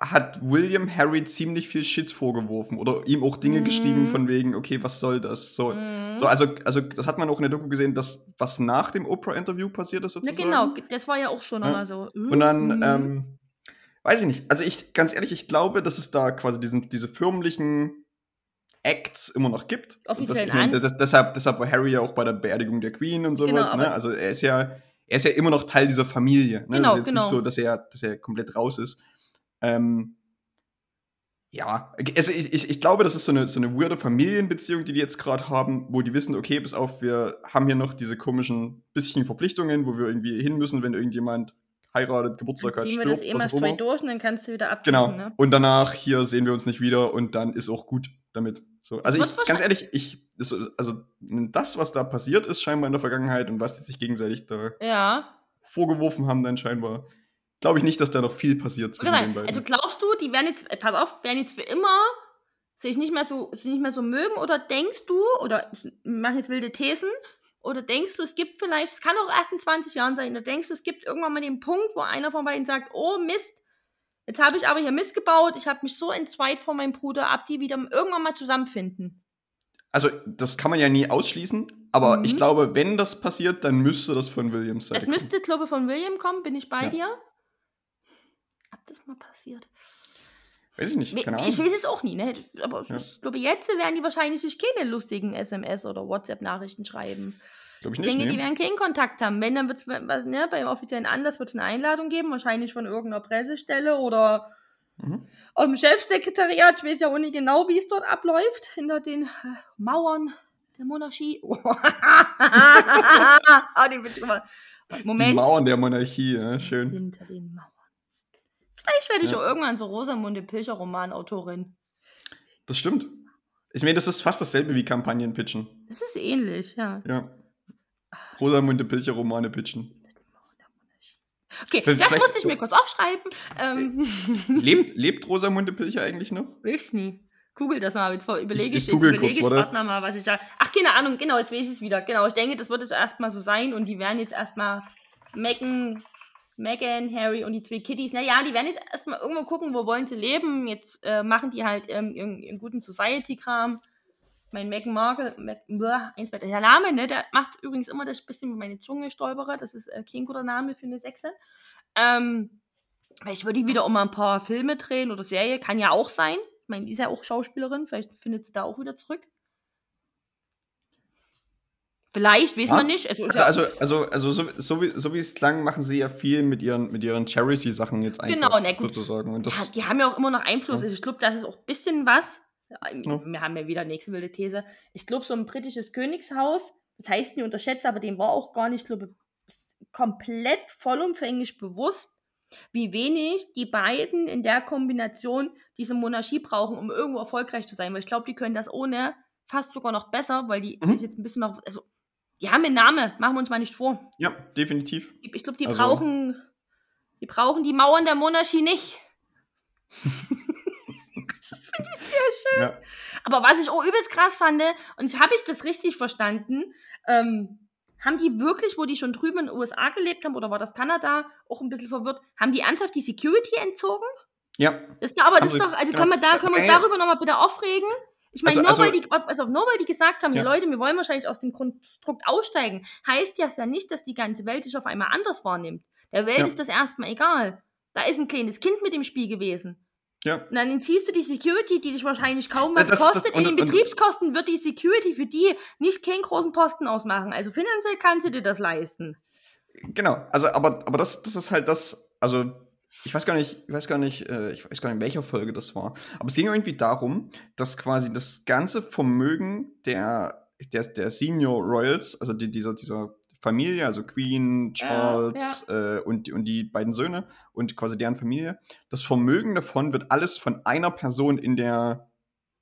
hat William Harry ziemlich viel Shit vorgeworfen oder ihm auch Dinge Mhm. geschrieben von wegen, okay, was soll das? So, Mhm. so also, also das hat man auch in der Doku gesehen, dass was nach dem Oprah-Interview passiert ist Na sozusagen. genau, das war ja auch schon Ja. nochmal so. Und dann, Mhm. ähm, weiß ich nicht. Also ich, ganz ehrlich, ich glaube, dass es da quasi diesen, diese förmlichen Acts immer noch gibt. Das, ich mein, das, deshalb, deshalb war Harry ja auch bei der Beerdigung der Queen und sowas. Genau, ne? Also er ist ja, er ist ja immer noch Teil dieser Familie. Ne? Genau, das ist jetzt genau. nicht so, dass er, dass er komplett raus ist. Ähm, ja, also ich, ich, ich glaube, das ist so eine, so eine weirde Familienbeziehung, die die jetzt gerade haben, wo die wissen, okay, bis auf, wir haben hier noch diese komischen bisschen Verpflichtungen, wo wir irgendwie hin müssen, wenn irgendjemand heiratet, Geburtstag Dann hat, ziehen wir stirbt, das eh mal immer. durch und dann kannst du wieder abschließen, Genau. ne? Und danach hier sehen wir uns nicht wieder und dann ist auch gut damit. So, also ich, ganz ehrlich, ich, ist also das, was da passiert ist, scheinbar in der Vergangenheit und was die sich gegenseitig da Ja. vorgeworfen haben, dann scheinbar, glaube ich nicht, dass da noch viel passiert zwischen den Genau. beiden. Also glaubst du, die werden jetzt, äh, pass auf, werden jetzt für immer sich nicht mehr so, nicht mehr so mögen oder denkst du, oder ich mache jetzt wilde Thesen, oder denkst du, es gibt vielleicht, es kann auch erst in 20 Jahren sein, oder denkst du, es gibt irgendwann mal den Punkt, wo einer von beiden sagt, oh Mist, jetzt habe ich aber hier Mist gebaut, ich habe mich so entzweit von meinem Bruder, ab die wieder irgendwann mal zusammenfinden. Also, das kann man ja nie ausschließen, aber Mhm. ich glaube, wenn das passiert, dann müsste das von Williams Seite Es müsste, glaube ich, von William kommen, bin ich bei Ja. dir? Das mal passiert? Weiß ich nicht, keine Ich Ahnung. weiß es auch nie, ne? Aber Ja. ich glaube, jetzt werden die wahrscheinlich sich keine lustigen SMS oder WhatsApp-Nachrichten schreiben. Glaube ich Ich nicht, denke, nee. die werden keinen Kontakt haben. Wenn, dann wird es ne, beim offiziellen Anlass wird's eine Einladung geben, wahrscheinlich von irgendeiner Pressestelle oder Mhm. aus dem Chefsekretariat. Ich weiß ja auch nicht genau, wie es dort abläuft, hinter den äh, Mauern der Monarchie. ah, den bin ich immer. Die Moment. Mauern der Monarchie, ja, schön. Hinter den Mauern. Vielleicht werde ich Ja. auch irgendwann so Rosamunde Pilcher Romanautorin. Das stimmt. Ich meine, das ist fast dasselbe wie Kampagnen pitchen. Das ist ähnlich, ja. Ja. Rosamunde Pilcher Romane pitchen. Okay, Vielleicht- das musste ich mir kurz aufschreiben. Ähm, Lebt, lebt Rosamunde Pilcher eigentlich noch? Weiß nie. Google das mal, jetzt vor- überlege Ich- ich, ich jetzt überlege kurz, ich noch mal, was ich da. Ach, keine Ahnung, genau, jetzt weiß ich es wieder. Genau, ich denke, das wird jetzt erstmal so sein und die werden jetzt erstmal Megan, Megan, Harry und die zwei Kitties, naja, die werden jetzt erstmal irgendwo gucken, wo wollen sie leben. Jetzt äh, machen die halt ähm, ihren, ihren guten Society-Kram. Mein Meghan Markle, Mac, eins der Name, ne, der macht übrigens immer das bisschen, wo meine Zunge stolpere. Das ist äh, kein guter Name für eine Sechse. Ähm, Vielleicht würde ich wieder um mal ein paar Filme drehen oder Serie, kann ja auch sein. Ich meine, die ist ja auch Schauspielerin, vielleicht findet sie da auch wieder zurück. Vielleicht, weiß Ja. man nicht. Also, Also, also, also, also so, so, wie, so wie es klang, machen sie ja viel mit ihren, mit ihren Charity-Sachen jetzt einfach. Genau, na gut. Sozusagen. Und ja, das, die haben ja auch immer noch Einfluss. Ja. Also ich glaube, das ist auch ein bisschen was. Ja, Ja. Wir haben ja wieder nächste wilde These. Ich glaube, so ein britisches Königshaus, das heißt nie unterschätzt, aber dem war auch gar nicht, glaube komplett vollumfänglich bewusst, wie wenig die beiden in der Kombination diese Monarchie brauchen, um irgendwo erfolgreich zu sein. Weil ich glaube, die können das ohne fast sogar noch besser, weil die Mhm. sich jetzt ein bisschen noch. Also, die haben einen Namen, machen wir uns mal nicht vor. ja, definitiv. Ich, ich glaube, die Also- brauchen. Die brauchen die Mauern der Monarchie nicht. Ja. Aber was ich auch übelst krass fand, und habe ich das richtig verstanden, ähm, haben die wirklich, wo die schon drüben in den USA gelebt haben, oder war das Kanada, auch ein bisschen verwirrt, haben die ernsthaft die Security entzogen? ja, Das ist doch, aber das ist doch, also genau. können wir, da, können wir uns darüber nochmal bitte aufregen? Ich meine, Also- nur, also- weil die, also nur weil die gesagt haben, Ja. Leute, wir wollen wahrscheinlich aus dem Konstrukt aussteigen, heißt das ja nicht, dass die ganze Welt sich auf einmal anders wahrnimmt. Der Welt Ja. ist das erstmal egal. Da ist ein kleines Kind mit im Spiel gewesen. ja. Und dann entziehst du die Security, die dich wahrscheinlich kaum was Das- das- kostet. und- In den und- Betriebskosten wird die Security für die nicht keinen großen Posten ausmachen. Also finanziell kannst du dir das leisten. Genau, also aber, aber das, das ist halt das, also ich weiß gar nicht, ich weiß gar nicht, äh, ich weiß gar nicht, in welcher Folge das war. Aber es ging irgendwie darum, dass quasi das ganze Vermögen der, der, der Senior Royals, also die, dieser, dieser Familie, also Queen, Ja, Charles Äh, und, die- und die beiden Söhne und quasi deren Familie, das Vermögen davon wird alles von einer Person in der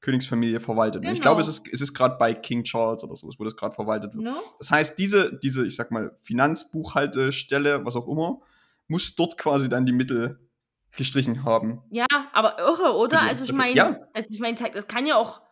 Königsfamilie verwaltet. Und Ich Genau. glaube, es ist, es ist gerade bei King Charles oder so, wo das gerade verwaltet wird. Ne? Das heißt, diese, diese, ich sag mal, Finanzbuchhaltestelle, was auch immer, muss dort quasi dann die Mittel gestrichen haben. Ja, aber irre, oder? Dafür- Also ich dafür- meine, ja. also ich meine, das kann ja auch.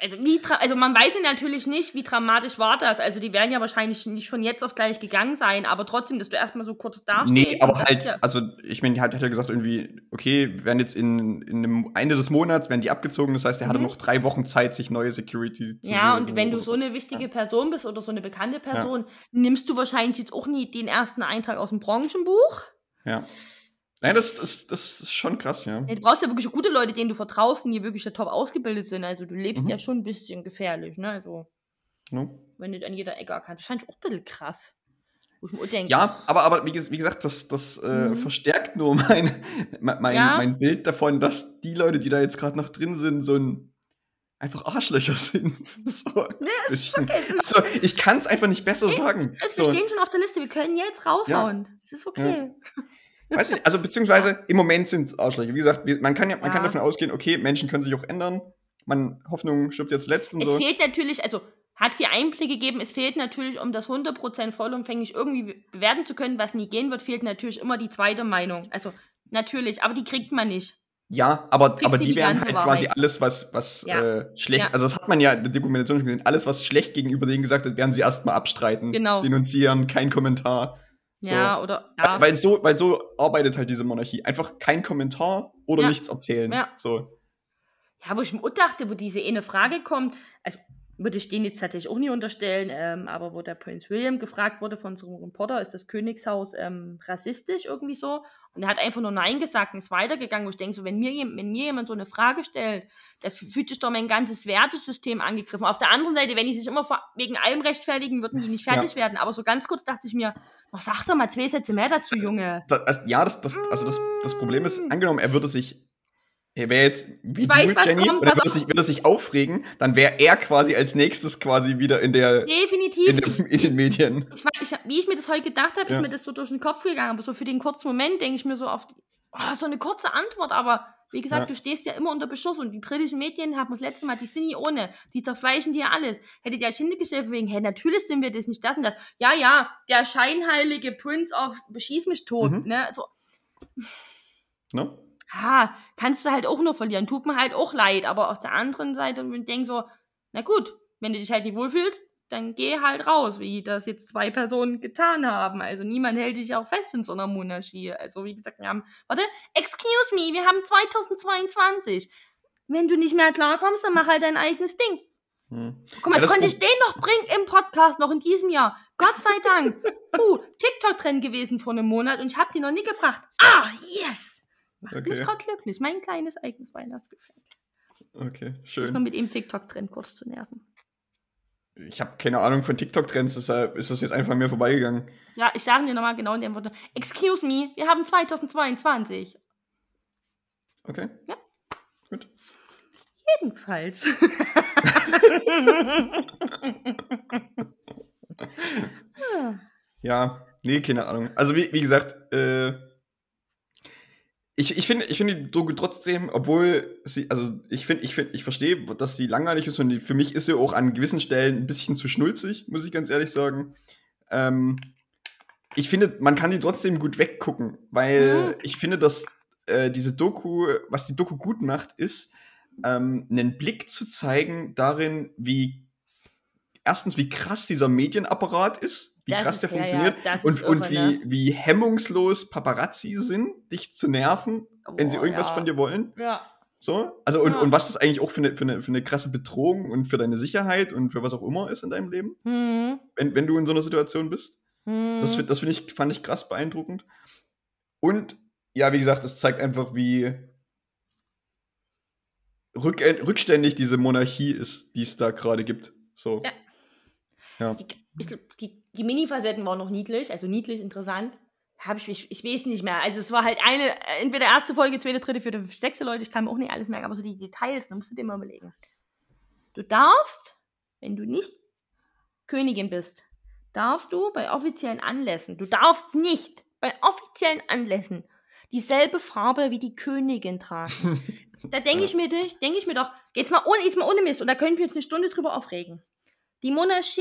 Also, wie also man weiß ja natürlich nicht, wie dramatisch war das. Also die werden ja wahrscheinlich nicht von jetzt auf gleich gegangen sein, aber trotzdem, dass du erstmal so kurz dastehst. Nee, aber halt, ja- also ich meine, die hat, ja gesagt, irgendwie, okay, werden jetzt in, in dem Ende des Monats, werden die abgezogen, das heißt, er hatte Mhm. noch drei Wochen Zeit, sich neue Security zu Ja, und wenn du so eine wichtige Person bist oder so eine bekannte Person, nimmst du wahrscheinlich jetzt auch nie den ersten Eintrag aus dem Branchenbuch. Ja. Nein, das, das, das ist schon krass, ja. Ja, Du brauchst ja wirklich gute Leute, denen du vertraust und die wirklich ja top ausgebildet sind. Also du lebst Mhm. ja schon ein bisschen gefährlich, ne? Also, No? wenn du an jeder Ecke erkannst. Das fand ich auch ein bisschen krass. Ich Ja, aber, aber wie, wie gesagt, das, das äh, Mhm. verstärkt nur mein, mein, Ja. mein Bild davon, dass die Leute, die da jetzt gerade noch drin sind, so ein einfach Arschlöcher sind. So Ne, es ist okay. Also, ich kann es einfach nicht besser sagen. es So, stehen schon auf der Liste. Wir können jetzt raushauen. Es ist okay. Weiß ich nicht. Also, beziehungsweise im Moment sind es Arschlöcher. Wie gesagt, man kann ja, man kann Ja. davon ausgehen, okay, Menschen können sich auch ändern. Man, Hoffnung stirbt jetzt letzt und Es so. fehlt natürlich, also hat viel Einblicke gegeben, es fehlt natürlich, um das 100% vollumfänglich irgendwie bewerten zu können, was nie gehen wird, fehlt natürlich immer die zweite Meinung. Also natürlich, aber die kriegt man nicht. Ja, aber, Kriegst aber die die werden ganze halt quasi Wahrheit. alles, was, was Ja. äh, schlecht, Ja. also das hat man ja in der Dokumentation schon gesehen, alles, was schlecht gegenüber denen gesagt wird, werden sie erstmal abstreiten, Genau. denunzieren, kein Kommentar. So. Ja, oder ja. Weil, so, weil so arbeitet halt diese Monarchie. Einfach kein Kommentar oder Ja. nichts erzählen. Ja. So. Ja, wo ich mir dachte, wo diese eine Frage kommt, also würde ich denen jetzt tatsächlich auch nie unterstellen, ähm, aber wo der Prinz William gefragt wurde von so einem Reporter, ist das Königshaus ähm, rassistisch irgendwie so? Und er hat einfach nur Nein gesagt und ist weitergegangen, wo ich denke, so, wenn mir, wenn mir jemand so eine Frage stellt, da fü- fühlt sich doch mein ganzes Wertesystem angegriffen. Auf der anderen Seite, wenn die sich immer wegen allem rechtfertigen, würden die nicht fertig werden. Aber so ganz kurz dachte ich mir, noch sag doch mal zwei Sätze mehr dazu, Junge. Das, also, ja, das, das, also das, das Problem ist, angenommen, er würde sich. Er wäre jetzt wie Ich weiß, du, was Jenny, kommt, er pass würde sich, würde sich aufregen, dann wäre er quasi als nächstes quasi wieder in der Definitiv. in, dem, in den Medien. ich, ich, wie ich mir das heute gedacht habe, Ja. ist mir das so durch den Kopf gegangen. Aber so für den kurzen Moment denke ich mir so oft, oh, so eine kurze Antwort. Aber wie gesagt, Ja. du stehst ja immer unter Beschuss und die britischen Medien haben das letzte Mal, die sind nie ohne. Die zerfleischen dir alles. Hättet ihr euch hingestellt wegen, hey, natürlich sind wir das nicht das und das. Ja, ja, der scheinheilige Prince of Beschieß mich tot. Mhm. Ne? So, Ne? Ha, kannst du halt auch nur verlieren. Tut mir halt auch leid. Aber auf der anderen Seite denke so, na gut, wenn du dich halt nicht wohlfühlst, dann geh halt raus, wie das jetzt zwei Personen getan haben. Also niemand hält dich auch fest in so einer Monarchie. Also wie gesagt, wir haben, warte, excuse me, wir haben 2022. Wenn du nicht mehr klarkommst, dann mach halt dein eigenes Ding. Hm. Guck mal, Ja, jetzt konnte ich den noch bringen im Podcast, noch in diesem Jahr. Gott sei Dank. Puh, TikTok-Trend gewesen vor einem Monat und ich habe die noch nie gebracht. Ah, yes! Macht mich Okay, gerade glücklich. Mein kleines eigenes Weihnachtsgeschenk. okay, Sich mal schön. mit ihm TikTok-Trend kurz zu nerven. Ich habe keine Ahnung von TikTok-Trends, deshalb ist das jetzt einfach an mir vorbeigegangen. Ja, ich sage dir nochmal genau in dem Wort. Excuse me, wir haben 2022. Okay. Ja. Gut. Jedenfalls. Ja. Ja, nee, keine Ahnung. Also wie, wie gesagt, äh, ich, ich finde ich finde die Doku trotzdem, obwohl sie, also ich finde, ich finde, ich verstehe, dass sie langweilig ist und die, für mich ist sie auch an gewissen Stellen ein bisschen zu schnulzig, muss ich ganz ehrlich sagen. Ähm, ich finde, man kann die trotzdem gut weggucken, weil Mhm. ich finde, dass äh, diese Doku, was die Doku gut macht, ist, ähm, einen Blick zu zeigen darin, wie erstens, wie krass dieser Medienapparat ist, wie Das krass ist- der ja, ja, funktioniert das und, und wie, ne? wie hemmungslos Paparazzi sind, dich zu nerven, wenn sie irgendwas ja. von dir wollen. Ja. So, also und, Ja. und was das eigentlich auch für eine, für, eine, für eine krasse Bedrohung und für deine Sicherheit und für was auch immer ist in deinem Leben, Hm. wenn, wenn du in so einer Situation bist. Hm. Das, das finde ich, fand ich krass beeindruckend. Und ja, wie gesagt, das zeigt einfach, wie rück, rückständig diese Monarchie ist, die es da gerade gibt. So. Ja. Ja. Die, ich, glaub, die, die Mini-Facetten waren noch niedlich, also niedlich, interessant. Habe ich, ich, ich weiß nicht mehr. Also es war halt eine, entweder erste Folge, zweite, dritte, vierte, fünfte, sechste Leute, ich kann mir auch nicht alles merken, aber so die Details, da musst du dir mal überlegen. Du darfst, wenn du nicht Königin bist, darfst du bei offiziellen Anlässen, du darfst nicht bei offiziellen Anlässen dieselbe Farbe wie die Königin tragen. Da denke ich mir dich, denke ich mir doch, jetzt mal ohne, jetzt mal ohne Mist, und da können wir jetzt eine Stunde drüber aufregen. Die Monarchie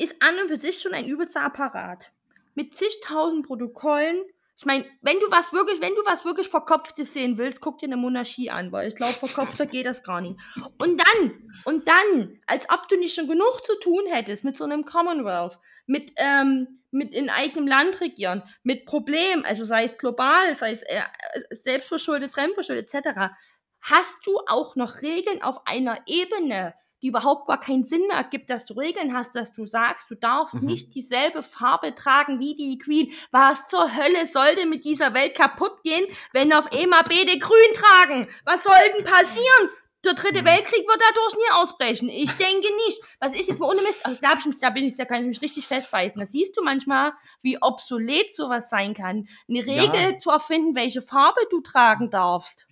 ist an und für sich schon ein übelster Apparat. Mit zigtausend Protokollen. Ich meine, wenn du was wirklich, wenn du was wirklich Verkopftes sehen willst, guck dir eine Monarchie an, weil ich glaube, verkopfter geht das gar nicht. Und dann, und dann, als ob du nicht schon genug zu tun hättest mit so einem Commonwealth, mit, ähm, mit in eigenem Land regieren, mit Problemen, also sei es global, sei es äh, selbstverschuldet, fremdverschuldet, etc., hast du auch noch Regeln auf einer Ebene, die überhaupt gar keinen Sinn mehr ergibt, dass du Regeln hast, dass du sagst, du darfst Mhm. nicht dieselbe Farbe tragen wie die Queen. Was zur Hölle soll denn mit dieser Welt kaputt gehen, wenn auf einmal beide grün tragen? Was soll denn passieren? Der dritte Mhm. Weltkrieg wird dadurch nie ausbrechen. Ich denke nicht. Was ist jetzt mal ohne Mist? Also da, ich mich, da, bin ich, da kann ich mich richtig festbeißen. Da siehst du manchmal, wie obsolet sowas sein kann. Eine Ja. Regel zu erfinden, welche Farbe du tragen darfst.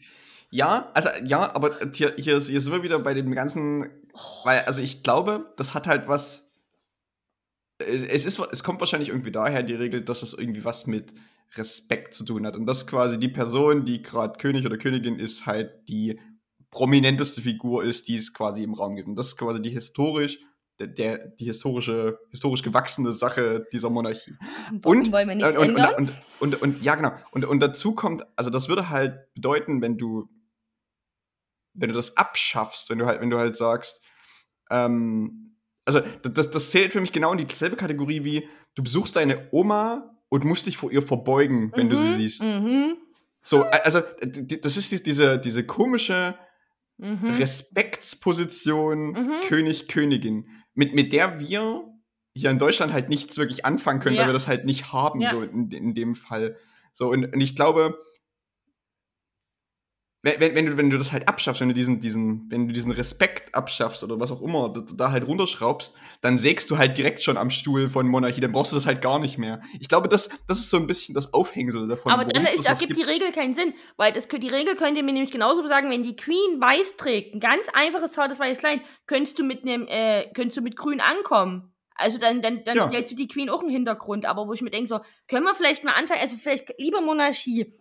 Ja, also ja, aber hier, hier, hier sind wir wieder bei dem ganzen, weil, also ich glaube, das hat halt was. äh, Es, ist, es kommt wahrscheinlich irgendwie daher, die Regel, dass es irgendwie was mit Respekt zu tun hat. Und dass quasi die Person, die gerade König oder Königin ist, halt die prominenteste Figur ist, die es quasi im Raum gibt. Und das ist quasi die historisch, der, der die historische, historisch gewachsene Sache dieser Monarchie. Und- wollen wir nichts und, und, und, und, und, ja, genau. Und, und dazu kommt, also das würde halt bedeuten, wenn du, wenn du das abschaffst, wenn du halt, wenn du halt sagst, ähm, also das, das zählt für mich genau in dieselbe Kategorie wie, du besuchst deine Oma und musst dich vor ihr verbeugen, wenn du sie Mhm, siehst. Mhm. So, also das ist die- diese, diese komische Mhm. Respektsposition Mhm. König, Königin, mit, mit der wir hier in Deutschland halt nichts wirklich anfangen können, Ja. weil wir das halt nicht haben, Ja. so in, in dem Fall. So, und, und ich glaube, wenn, wenn, du, wenn du das halt abschaffst, wenn du diesen, diesen, wenn du diesen Respekt abschaffst oder was auch immer, da, da halt runterschraubst, dann sägst du halt direkt schon am Stuhl von Monarchie, dann brauchst du das halt gar nicht mehr. Ich glaube, das, das ist so ein bisschen das Aufhängsel davon. Aber dann ist, ergibt die. Regel keinen Sinn, weil das, die Regel könnte mir nämlich genauso sagen, wenn die Queen weiß trägt, ein ganz einfaches zartes weißes Kleid, könntest du mit einem, äh, könntest du mit grün ankommen. Also dann, dann, dann Ja. stellst du die Queen auch im Hintergrund, aber wo ich mir denke, so, können wir vielleicht mal anfangen, also vielleicht, liebe Monarchie,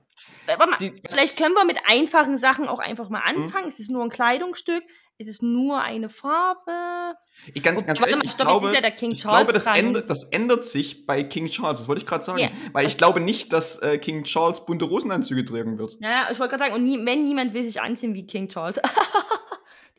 mal, Die- vielleicht können wir mit einfachen Sachen auch einfach mal Mhm. anfangen. Es ist nur ein Kleidungsstück, es ist nur eine Farbe. Ich ganz, ganz Warte ehrlich, mal, ich jetzt glaube, ja ich glaube das, ändert, das ändert sich bei King Charles. Das wollte ich gerade sagen. Ja. Weil ich glaube nicht, dass äh, King Charles bunte Rosenanzüge tragen wird. Naja, ich wollte gerade sagen, und nie, wenn niemand will sich anziehen wie King Charles.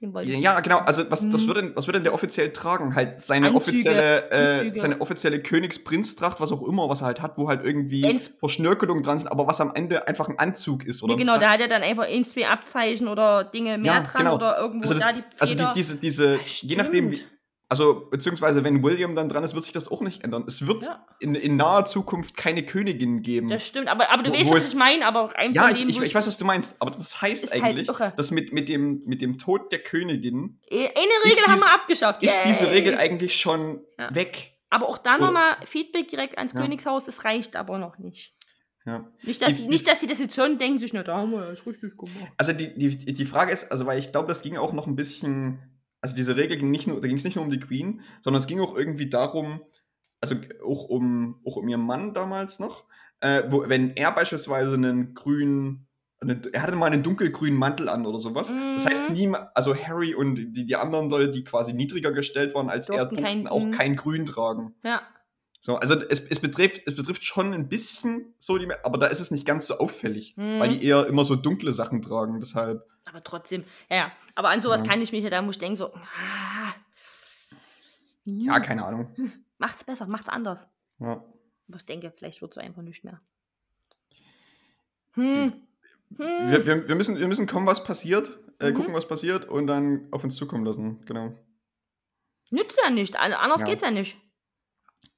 Den wollte ich Ja, genau. Also was, das Mhm. würde, was würde denn der offiziell tragen? Halt seine Anzüge, offizielle, äh, Anzüge. seine offizielle Königsprinztracht, was auch immer, was er halt hat, wo halt irgendwie Wenn's- Verschnörkelungen dran sind, aber was am Ende einfach ein Anzug ist oder Ja, genau, da hat er dann einfach ein, zwei Abzeichen oder Dinge mehr Ja, dran genau. oder irgendwo Also, das, da die also die, Feder. diese, diese, je nachdem, wie, Stimmt. Also, beziehungsweise, wenn William dann dran ist, wird sich das auch nicht ändern. Es wird Ja. in, in naher Zukunft keine Königin geben. Das stimmt, aber, aber du Wo- weißt, wo was ich meine, aber rein ja, von ich, ich, ich weiß, was du meinst, aber das heißt halt eigentlich, irre. dass mit, mit, dem, mit dem Tod der Königin Eh, Eine Regel haben wir abgeschafft. ist diese Yay. Regel eigentlich schon Ja. weg. Aber auch da nochmal Feedback direkt ans Ja. Königshaus, es reicht aber noch nicht. Ja. Nicht, dass, Die- die, die- nicht, dass sie das jetzt hören und denken sich, na, da haben wir das richtig gemacht. Also die, die, die Frage ist, also weil ich glaube, das ging auch noch ein bisschen, also diese Regel ging nicht nur, da ging es nicht nur um die Queen, sondern es ging auch irgendwie darum, also auch um, auch um ihren Mann damals noch, äh, wo, wenn er beispielsweise einen grünen, eine, er hatte mal einen dunkelgrünen Mantel an oder sowas. Das heißt, Mhm. niemand, also Harry und die, die anderen Leute, die quasi niedriger gestellt waren als er, Durften durften kein- auch mhm. kein Grün tragen. Ja. So, also es, es, betrifft, es betrifft schon ein bisschen so die, aber da ist es nicht ganz so auffällig, Mhm. weil die eher immer so dunkle Sachen tragen, deshalb. Aber trotzdem, ja, ja. Aber an sowas Ja. kann ich mich ja, da muss ich denken, so, ah, Ja, keine Ahnung. macht's besser, macht's anders. Ja. Aber ich denke, vielleicht wird so einfach nicht mehr. Hm. Hm. Wir, wir, wir, müssen, wir müssen kommen, was passiert, äh, Mhm. gucken, was passiert und dann auf uns zukommen lassen. Genau. Nützt ja nicht. an- Anders Ja. geht's ja nicht.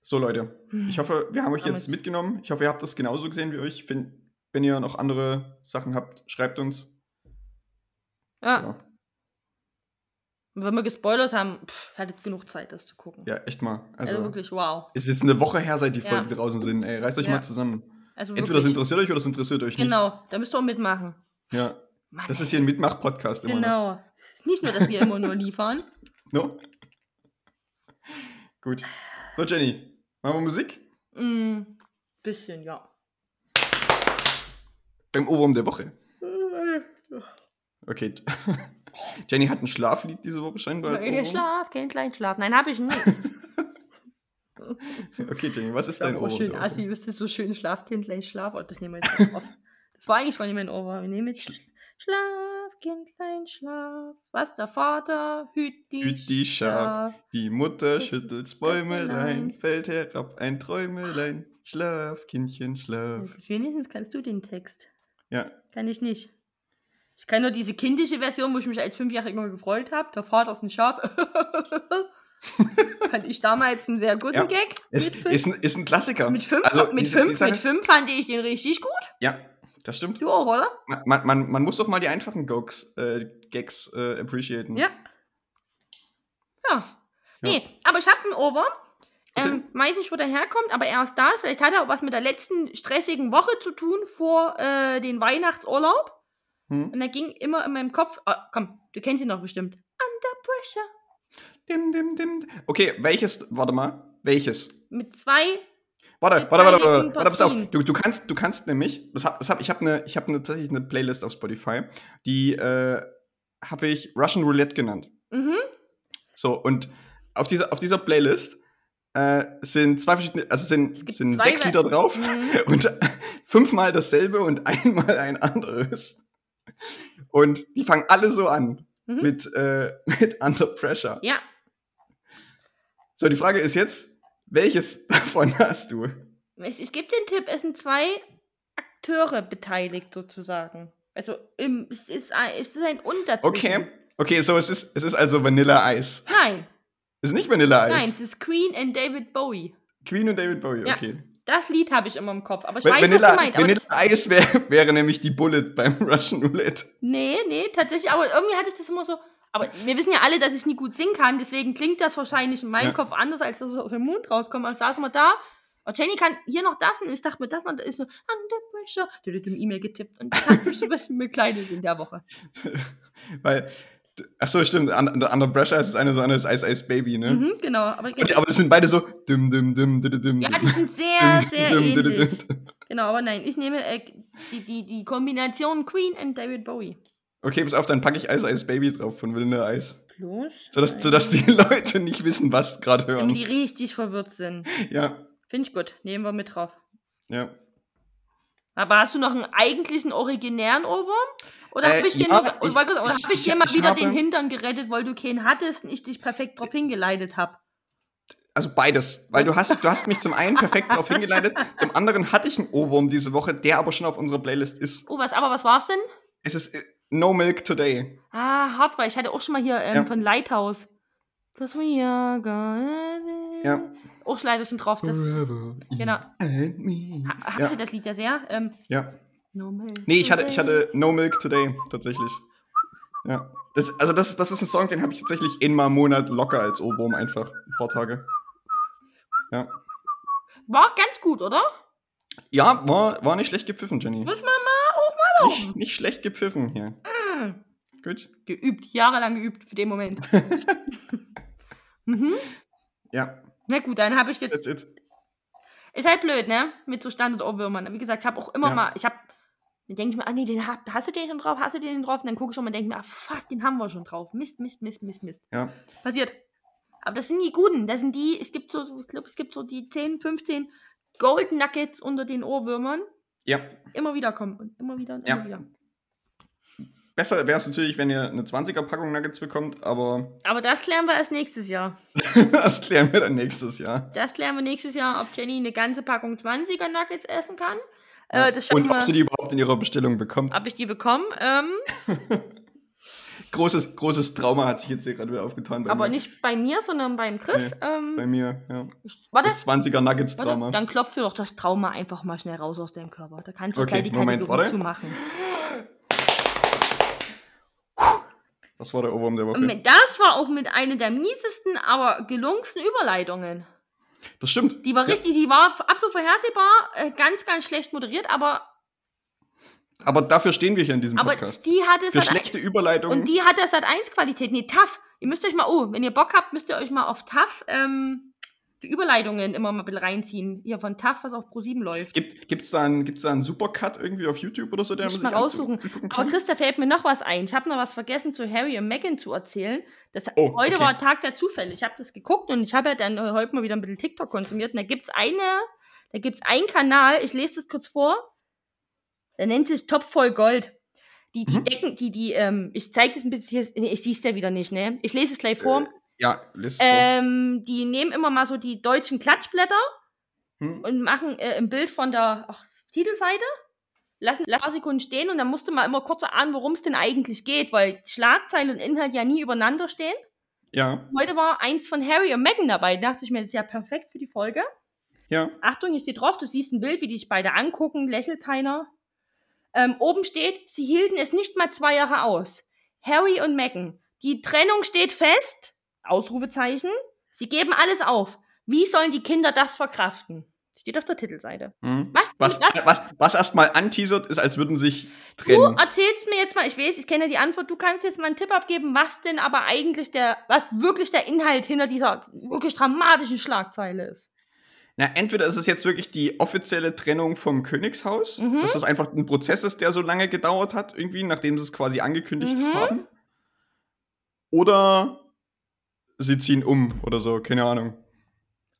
So, Leute. Ich hoffe, wir haben euch jetzt mitgenommen. Ich hoffe, ihr habt das genauso gesehen wie euch. Wenn, wenn ihr noch andere Sachen habt, schreibt uns. Ja. Ja, Und wenn wir gespoilert haben, pff, hattet genug Zeit, das zu gucken. ja echt mal. Also, Also, wirklich, wow. ist jetzt eine Woche her, seit die Ja. Folgen draußen sind. Ey, reißt euch Ja. mal zusammen. Also Entweder es interessiert euch oder es interessiert euch nicht. Genau, da müsst ihr auch mitmachen. Ja, Mann, das ey. ist hier ein Mitmach-Podcast immer noch. Genau. Nicht nur, dass wir immer nur liefern. No? Gut. So, Jenny, machen wir Musik? Mm, bisschen, ja. Beim Ohrwurm der Woche. Okay. Jenny hat ein Schlaflied diese Woche scheinbar. Als Ohrwurm. Schlaf, kein kleinen Schlaf. Nein, habe ich nicht. Okay, Jenny, was ist dein Ohrwurm? schön assi, wisst ihr, so schön Schlafkindlein, Schlaf. Oh, das nehmen wir jetzt auf. Das war eigentlich gar nicht mein Ohrwurm. Wir nehmen jetzt Sch Schlaf, Kindlein, Schlaf. Was, der Vater hüt die, Hüt die Schaf, die Mutter schüttelt's Bäumelein, fällt herab ein Träumelein. Schlaf, Kindchen, schlaf. Wenigstens kannst du den Text. Ja, Kann ich nicht. Ich kann nur diese kindische Version, wo ich mich als Fünfjährige immer gefreut habe. Der Vater ist ein Schaf. fand ich damals einen sehr guten Ja. Gag. ist, mit fünf. ist, ein, ist ein Klassiker. mit fünf, Also, mit, diese- fünf mit fünf fand ich den richtig gut. Ja, das stimmt. Du auch, oder? Man, man, man muss doch mal die einfachen Gags, äh, Gags äh, appreciaten. Ja. Ja. Nee, aber ich habe einen Ohrwurm. Ähm, weiß nicht, wo der herkommt, aber er ist da. Vielleicht hat er auch was mit der letzten stressigen Woche zu tun vor äh, den Weihnachtsurlaub. Hm? Und er ging immer in meinem Kopf. Ah, komm, du kennst ihn noch bestimmt. Under Pressure. Dim, dim, dim. Okay, welches, warte mal, welches? Mit zwei. Warte, Mit warte, warte, warte, warte, pass auf. Du, du kannst, du kannst nämlich, das hab, das hab, ich habe ich habe eine, tatsächlich eine Playlist auf Spotify, die äh, habe ich Russian Roulette genannt. Mhm. So, und auf dieser, auf dieser Playlist äh, sind zwei verschiedene, also sind, sind sechs Lieder drauf Mhm. und fünfmal dasselbe und einmal ein anderes. Und die fangen alle so an Mhm. mit, äh, mit Under Pressure. Ja, So, die Frage ist jetzt, welches davon hast du? ich, ich gebe den Tipp, es sind zwei Akteure beteiligt sozusagen. Also im, es, ist ein, es ist ein Untertitel. Okay, okay, so es ist, es ist also Vanilla Ice. Nein, Es ist nicht Vanilla Ice. nein, es ist Queen and David Bowie. Queen und David Bowie, Ja. Das Lied habe ich immer im Kopf, aber ich weiß, Vanilla, was du meinst. Vanilla das, Ice wär, wäre nämlich die Bullet beim Russian Roulette. nee, nee, tatsächlich, aber irgendwie hatte ich das immer so. Aber wir wissen ja alle, dass ich nie gut singen kann, deswegen klingt das wahrscheinlich in meinem Ja. Kopf anders, als das was aus dem Mund rauskommt. Aber ich saß immer da und Jenny kann hier noch das und ich dachte mir das und da ist so Under Pressure. Du hast im E-Mail getippt und ich habe mich so ein bisschen bekleidet in der Woche. Weil, ach so, stimmt, Under, Pressure ist das eine so eine Ice Ice Baby, ne? Mhm, genau, aber, Und, aber es sind beide so dim dim dim dim dim. ja, die sind sehr, sehr ähnlich. Genau, aber nein, ich nehme äh, die, die, die Kombination Queen und David Bowie. Okay, pass auf, dann packe ich Ice Ice Baby drauf von Vanilla Ice. Plus. Sodass, sodass die Leute nicht wissen, was gerade Damit die hören. richtig verwirrt sind. Ja, Finde ich gut, nehmen wir mit drauf. ja. Aber hast du noch einen eigentlichen originären Ohrwurm? Oder Äh, habe ich dir, ja, ich- hab ich- ich ich- dir mal ich wieder habe- den Hintern gerettet, weil du keinen hattest und ich dich perfekt darauf hingeleitet habe? Also beides. Weil du hast, du hast mich zum einen perfekt darauf hingeleitet, zum anderen hatte ich einen Ohrwurm diese Woche, der aber schon auf unserer Playlist ist. Oh, was, aber was war's denn? Es ist äh, No Milk Today. Ah, hart, weil ich hatte auch schon mal hier ähm, Ja. von Lighthouse. Cause we are gonna Ja. Auch Schleiderchen drauf. Das, Forever genau. and me. ha, hast Ja. du das Lied ja sehr? Ähm, Ja. no milk Nee, ich hatte, ich today. hatte No Milk Today, tatsächlich. Ja. Das, also das, das ist ein Song, den habe ich tatsächlich einmal im Monat locker als Ohrwurm einfach. Ein paar Tage. Ja. War ganz gut, oder? Ja, war, war nicht schlecht gepfiffen, Jenny. Muss man mal auch mal Nicht, nicht schlecht gepfiffen hier. Mm. Gut. Geübt, jahrelang geübt für den Moment. mhm. Ja, Na gut, dann habe ich jetzt. that's it. Ist halt blöd, ne? Mit so Standard-Ohrwürmern. Wie gesagt, ich habe auch immer Ja. mal. Ich habe. Dann denke ich mir, ah nee, den hab, hast du den schon drauf, hast du den drauf? Und dann gucke ich schon mal und denke mir, ah fuck, den haben wir schon drauf. Mist, Mist, Mist, Mist, Mist. Ja. Passiert. Aber das sind die guten. Das sind die, es gibt so, ich glaube, es gibt so die 10, 15 Gold Nuggets unter den Ohrwürmern. Ja. Immer wieder kommen und immer wieder und Ja. immer wieder. Besser wäre es natürlich, wenn ihr eine 20er-Packung Nuggets bekommt, aber Aber das klären wir erst nächstes Jahr. das klären wir dann nächstes Jahr. Das klären wir nächstes Jahr, ob Jenny eine ganze Packung 20er Nuggets essen kann. Äh, das schauen Und ob sie wir, die überhaupt in ihrer Bestellung bekommt. ob ich die bekomme. Ähm, Großes, großes Trauma hat sich jetzt hier gerade wieder aufgetan. Aber mir. nicht bei mir, sondern beim Chris. Nee, ähm, Bei mir, ja. warte, Das 20er Nuggets-Trauma. dann klopf dir doch das Trauma einfach mal schnell raus aus deinem Körper. Da kannst du Okay, gleich die Moment, Kategorie warte. zumachen. Das war der Ohrwurm der Woche. Das war auch mit einer der miesesten, aber gelungensten Überleitungen. Das stimmt. Die war Ja. richtig, die war absolut vorhersehbar, äh, ganz, ganz schlecht moderiert, aber, Aber dafür stehen wir hier in diesem aber Podcast. die hatte Für schlechte Überleitungen. Und die hat das Sat 1 Qualität. Nee, TAF. Ihr müsst euch mal, oh, wenn ihr Bock habt, müsst ihr euch mal auf TAF ähm, die Überleitungen immer mal ein bisschen reinziehen. Hier von TAF, was auf Pro7 läuft. Gibt gibt's da einen, gibt's da einen Supercut irgendwie auf YouTube oder so, der Muss mal raussuchen. Aber? Chris, da fällt mir noch was ein. Ich habe noch was vergessen zu Harry und Meghan zu erzählen. Das, Oh, heute okay. war Tag der Zufälle. Ich habe das geguckt und ich habe ja dann äh, heute mal wieder ein bisschen TikTok konsumiert. Und da gibt es eine, da gibt's einen Kanal, ich lese das kurz vor. Der nennt sich Top voll Gold. Die, die Mhm. decken, die, die, ähm, ich zeige das ein bisschen, hier, ich sehe es ja wieder nicht, ne? Ich lese es gleich vor. Ja, liest vor. Ähm, die nehmen immer mal so die deutschen Klatschblätter Hm? und machen äh, ein Bild von der ach, Titelseite, lassen ein paar Sekunden stehen und dann musste man immer kurz ahnen, worum es denn eigentlich geht, weil Schlagzeile und Inhalt ja nie übereinander stehen. Ja, Heute war eins von Harry und Meghan dabei. Da dachte ich mir, das ist ja perfekt für die Folge. ja. Achtung, hier steht drauf, du siehst ein Bild, wie die sich beide angucken, lächelt keiner. Ähm, oben steht, sie hielten es nicht mal zwei Jahre aus. Harry und Meghan. Die Trennung steht fest. Ausrufezeichen. Sie geben alles auf. Wie sollen die Kinder das verkraften? Steht auf der Titelseite. Hm. Was? Was, das, was, was erstmal anteasert, ist, als würden sich du trennen. erzählst mir jetzt mal, ich weiß, ich kenne die Antwort, du kannst jetzt mal einen Tipp abgeben, was denn aber eigentlich der, was wirklich der Inhalt hinter dieser wirklich dramatischen Schlagzeile ist. Na, entweder ist es jetzt wirklich die offizielle Trennung vom Königshaus, Mhm. dass das einfach ein Prozess ist, der so lange gedauert hat, irgendwie, nachdem sie es quasi angekündigt Mhm. haben. Oder sie ziehen um oder so, keine Ahnung.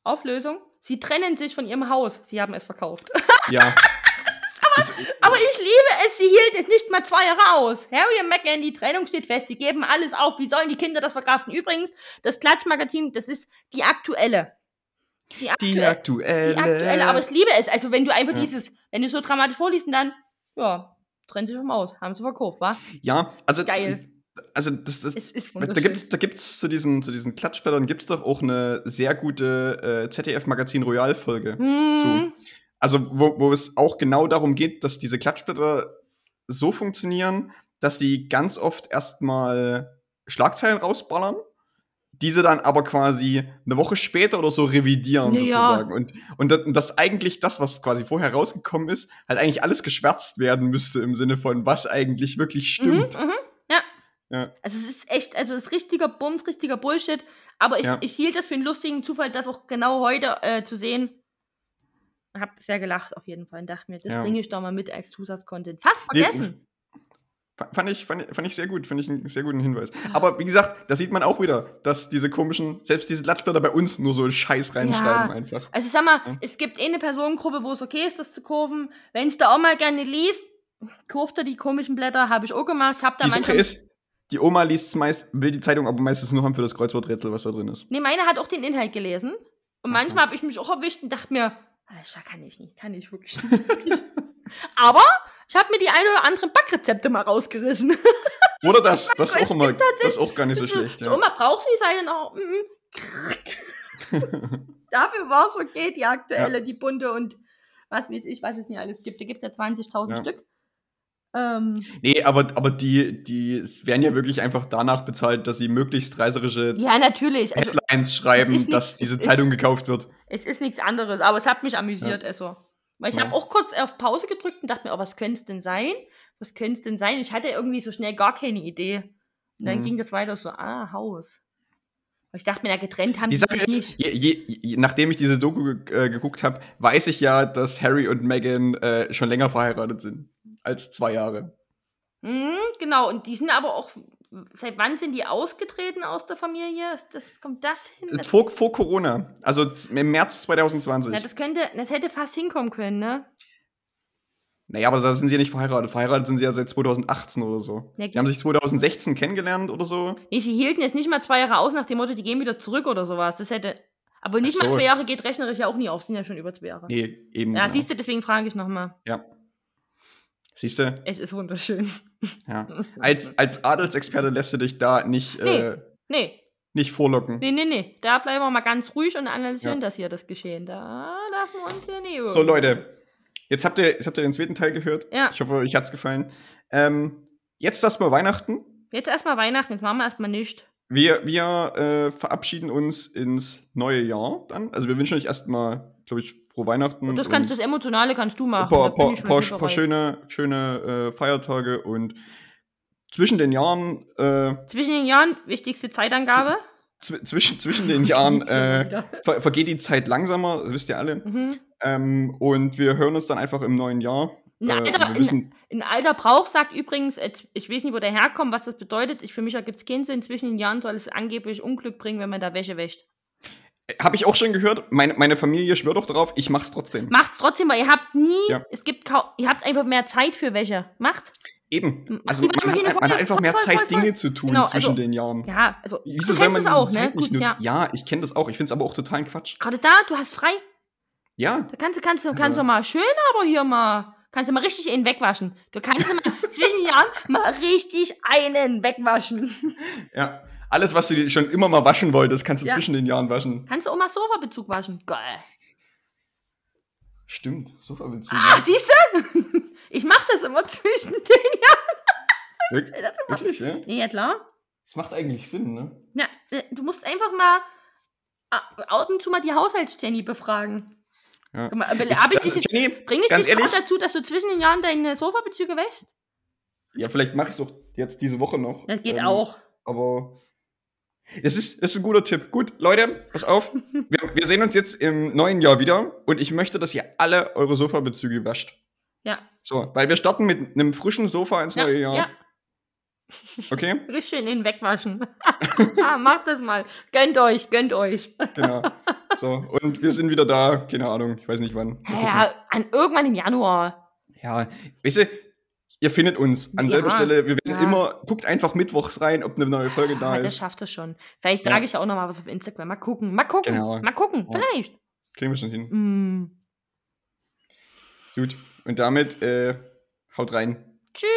Auflösung. Sie trennen sich von ihrem Haus. Sie haben es verkauft. Ja. Das- Aber ich liebe es, sie hielten es nicht mal zwei Jahre aus. Harry und Meghan, die Trennung steht fest, sie geben alles auf. Wie sollen die Kinder das verkraften? Übrigens, das Klatschmagazin, das ist die aktuelle. Die aktuelle. die aktuelle. die aktuelle, aber ich liebe es. Also, wenn du einfach Ja. dieses, wenn du so dramatisch vorliest und dann, ja, trennen sich vom Haus, haben sie verkauft, wa? Ja, also. Geil. Also, das, das, Es ist da gibt's, da gibt's zu diesen, zu diesen Klatschblättern gibt's doch auch eine sehr gute äh, ZDF-Magazin Royal-Folge. Hm, Also, wo, wo es auch genau darum geht, dass diese Klatschblätter so funktionieren, dass sie ganz oft erstmal Schlagzeilen rausballern, diese dann aber quasi eine Woche später oder so revidieren, Ja. sozusagen. Und, und das, das eigentlich das, was quasi vorher rausgekommen ist, halt eigentlich alles geschwärzt werden müsste im Sinne von, was eigentlich wirklich stimmt. Mhm, mhm, ja. Also es ist echt, also es ist richtiger Bums, richtiger Bullshit. Aber ich, Ja. ich hielt das für einen lustigen Zufall, das auch genau heute äh, zu sehen. Hab sehr gelacht auf jeden Fall und dachte mir, das Ja. bringe ich doch mal mit als Zusatzcontent. Fast Nee, vergessen. F- Fand ich, fand, fand ich sehr gut, fand ich einen sehr guten Hinweis. Aber wie gesagt, da sieht man auch wieder, dass diese komischen, selbst diese Klatschblätter bei uns nur so Scheiß reinschreiben einfach. Also ich sag mal, es gibt eh eine Personengruppe, wo es okay ist, das zu kaufen. Wenn es da auch mal gerne liest, kauft er die komischen Blätter, habe ich auch gemacht. Hab da Die Sache manchmal. ist, die Oma liest meist, will die Zeitung aber meistens nur haben für das Kreuzworträtsel, was da drin ist. Nee, meine hat auch den Inhalt gelesen. Und Ach so. manchmal habe ich mich auch erwischt und dachte mir, Alter, kann ich nicht, kann ich wirklich nicht. Aber ich habe mir die ein oder anderen Backrezepte mal rausgerissen. Oder das, das ist auch immer, das ist auch gar nicht so schlecht. Ja. Oma, brauchst du die Seite noch? Dafür war es okay, die aktuelle, die bunte und was weiß ich, was es nicht alles gibt. Da gibt es ja 20.000 Ja. Stück. Ähm, Nee, aber, aber die, die werden ja wirklich einfach danach bezahlt, dass sie möglichst reißerische ja, natürlich. Also, Headlines schreiben, ist dass diese es ist- Zeitung gekauft wird. es ist nichts anderes, aber es hat mich amüsiert, also. Weil ich Ja. habe auch kurz auf Pause gedrückt und dachte mir, oh, was könnte es denn sein? Was könnte es denn sein? Ich hatte irgendwie so schnell gar keine Idee. Und dann Mhm. ging das weiter so, ah, Haus. Ich dachte mir, ja, getrennt haben Die Sache sich ist, nicht. je, je, je, nachdem ich diese Doku äh, geguckt habe, weiß ich ja, dass Harry und Meghan äh, schon länger verheiratet sind als zwei Jahre. Mhm, genau, und die sind aber auch, seit wann sind die ausgetreten aus der Familie? Das, kommt das hin? Das, Vor, vor Corona, also im März 2020. ja, das könnte, das hätte fast hinkommen können, ne? naja, aber da sind sie ja nicht verheiratet. Verheiratet sind sie ja seit 2018 oder so. Ja, Die haben sich 2016 kennengelernt oder so. Nee, sie hielten jetzt nicht mal zwei Jahre aus nach dem Motto, die gehen wieder zurück oder sowas. Das hätte, aber nicht Ach mal so. zwei Jahre geht rechnerisch ja auch nie auf, sind ja schon über zwei Jahre. Nee, eben. ja, genau. siehst du, deswegen frage ich nochmal. Ja. Siehst du? Es ist wunderschön. Ja. Als, als Adelsexperte lässt du dich da nicht, äh, Nee, nicht vorlocken. nee, nee, nee. Da bleiben wir mal ganz ruhig und analysieren Ja. das hier, das Geschehen. Da lassen wir uns hier nie So, Leute, jetzt habt ihr, jetzt habt ihr den zweiten Teil gehört. Ja. Ich hoffe, euch hat's gefallen. Ähm, jetzt erstmal Weihnachten. Jetzt erstmal Weihnachten, jetzt machen wir erstmal nichts. Wir, wir äh, verabschieden uns ins neue Jahr dann. Also wir wünschen euch erstmal, glaube ich, frohe Weihnachten. Und das, kannst, das Emotionale kannst du ein machen. paar, bin paar, paar, hilfreich. paar schöne, schöne äh, Feiertage und zwischen den Jahren, äh, Zwischen den Jahren, wichtigste Zeitangabe. zw zwischen, zwischen den Jahren äh, ver vergeht die Zeit langsamer, das wisst ihr alle. Mhm. Ähm, und wir hören uns dann einfach im neuen Jahr. Ein Äh, alter, wir wissen, ein alter Brauch sagt übrigens, äh, ich weiß nicht, wo der herkommt, was das bedeutet. Ich, für mich gibt es keinen Sinn. Zwischen den Jahren soll es angeblich Unglück bringen, wenn man da Wäsche wäscht. Habe ich auch schon gehört. Meine, meine Familie schwört doch darauf, ich mach's trotzdem. Macht's trotzdem, weil ihr habt nie, Ja. es gibt kaum, ihr habt einfach mehr Zeit für Wäsche. Macht. Eben. Also man hat, Waschmaschine man hat einfach voll, mehr Zeit, voll, voll. Dinge zu tun Genau, zwischen also- den Jahren. Ja, also Wieso du soll kennst man es auch, ne? Gut, ja. ja. ich kenne das auch. Ich finde es aber auch total Quatsch. Gerade da, du hast frei. Ja, Da kannst du, kannst du, Also- kannst du mal schön, aber hier mal, kannst du mal richtig einen wegwaschen. Du kannst mal zwischen den Jahren mal richtig einen wegwaschen. ja. Alles, was du dir schon immer mal waschen wolltest, kannst du Ja. zwischen den Jahren waschen. Kannst du Omas Sofabezug waschen? Geil. Stimmt. Sofabezug. Ah, siehst du? Ich mach das immer zwischen den Jahren. Wirk wirklich, ja? Ja, klar. Das macht eigentlich Sinn, ne? Ja, äh, du musst einfach mal ah, ab und zu mal die Haushaltsjenny befragen. Ja. Mal, Ist- ich dich jetzt, Jenny, bring ich dich gerade ehrlich? dazu, dass du zwischen den Jahren deine Sofabezüge wäschst? Ja, vielleicht mache ich es doch jetzt diese Woche noch. Das geht Ähm, auch. Aber es ist, es ist ein guter Tipp. Gut, Leute, pass auf. Wir, wir sehen uns jetzt im neuen Jahr wieder und ich möchte, dass ihr alle eure Sofabezüge wascht. Ja. So, weil wir starten mit einem frischen Sofa ins Ja, neue Jahr. ja, Okay? richtig schön den wegwaschen. ah, macht das mal. Gönnt euch, gönnt euch. Genau. So, und wir sind wieder da. Keine Ahnung, ich weiß nicht wann. Ja, an, irgendwann im Januar. Ja, weißt du, ihr findet uns an Ja, selber Stelle. Wir werden ja. immer, guckt einfach mittwochs rein, ob eine neue Folge da Ah, das ist. schafft das schon. Vielleicht sage ich ja auch noch mal was auf Instagram. Mal gucken, mal gucken, Genau. mal gucken. Vielleicht. Kriegen wir schon hin. Mm. Gut. Und damit, äh, haut rein. Tschüss.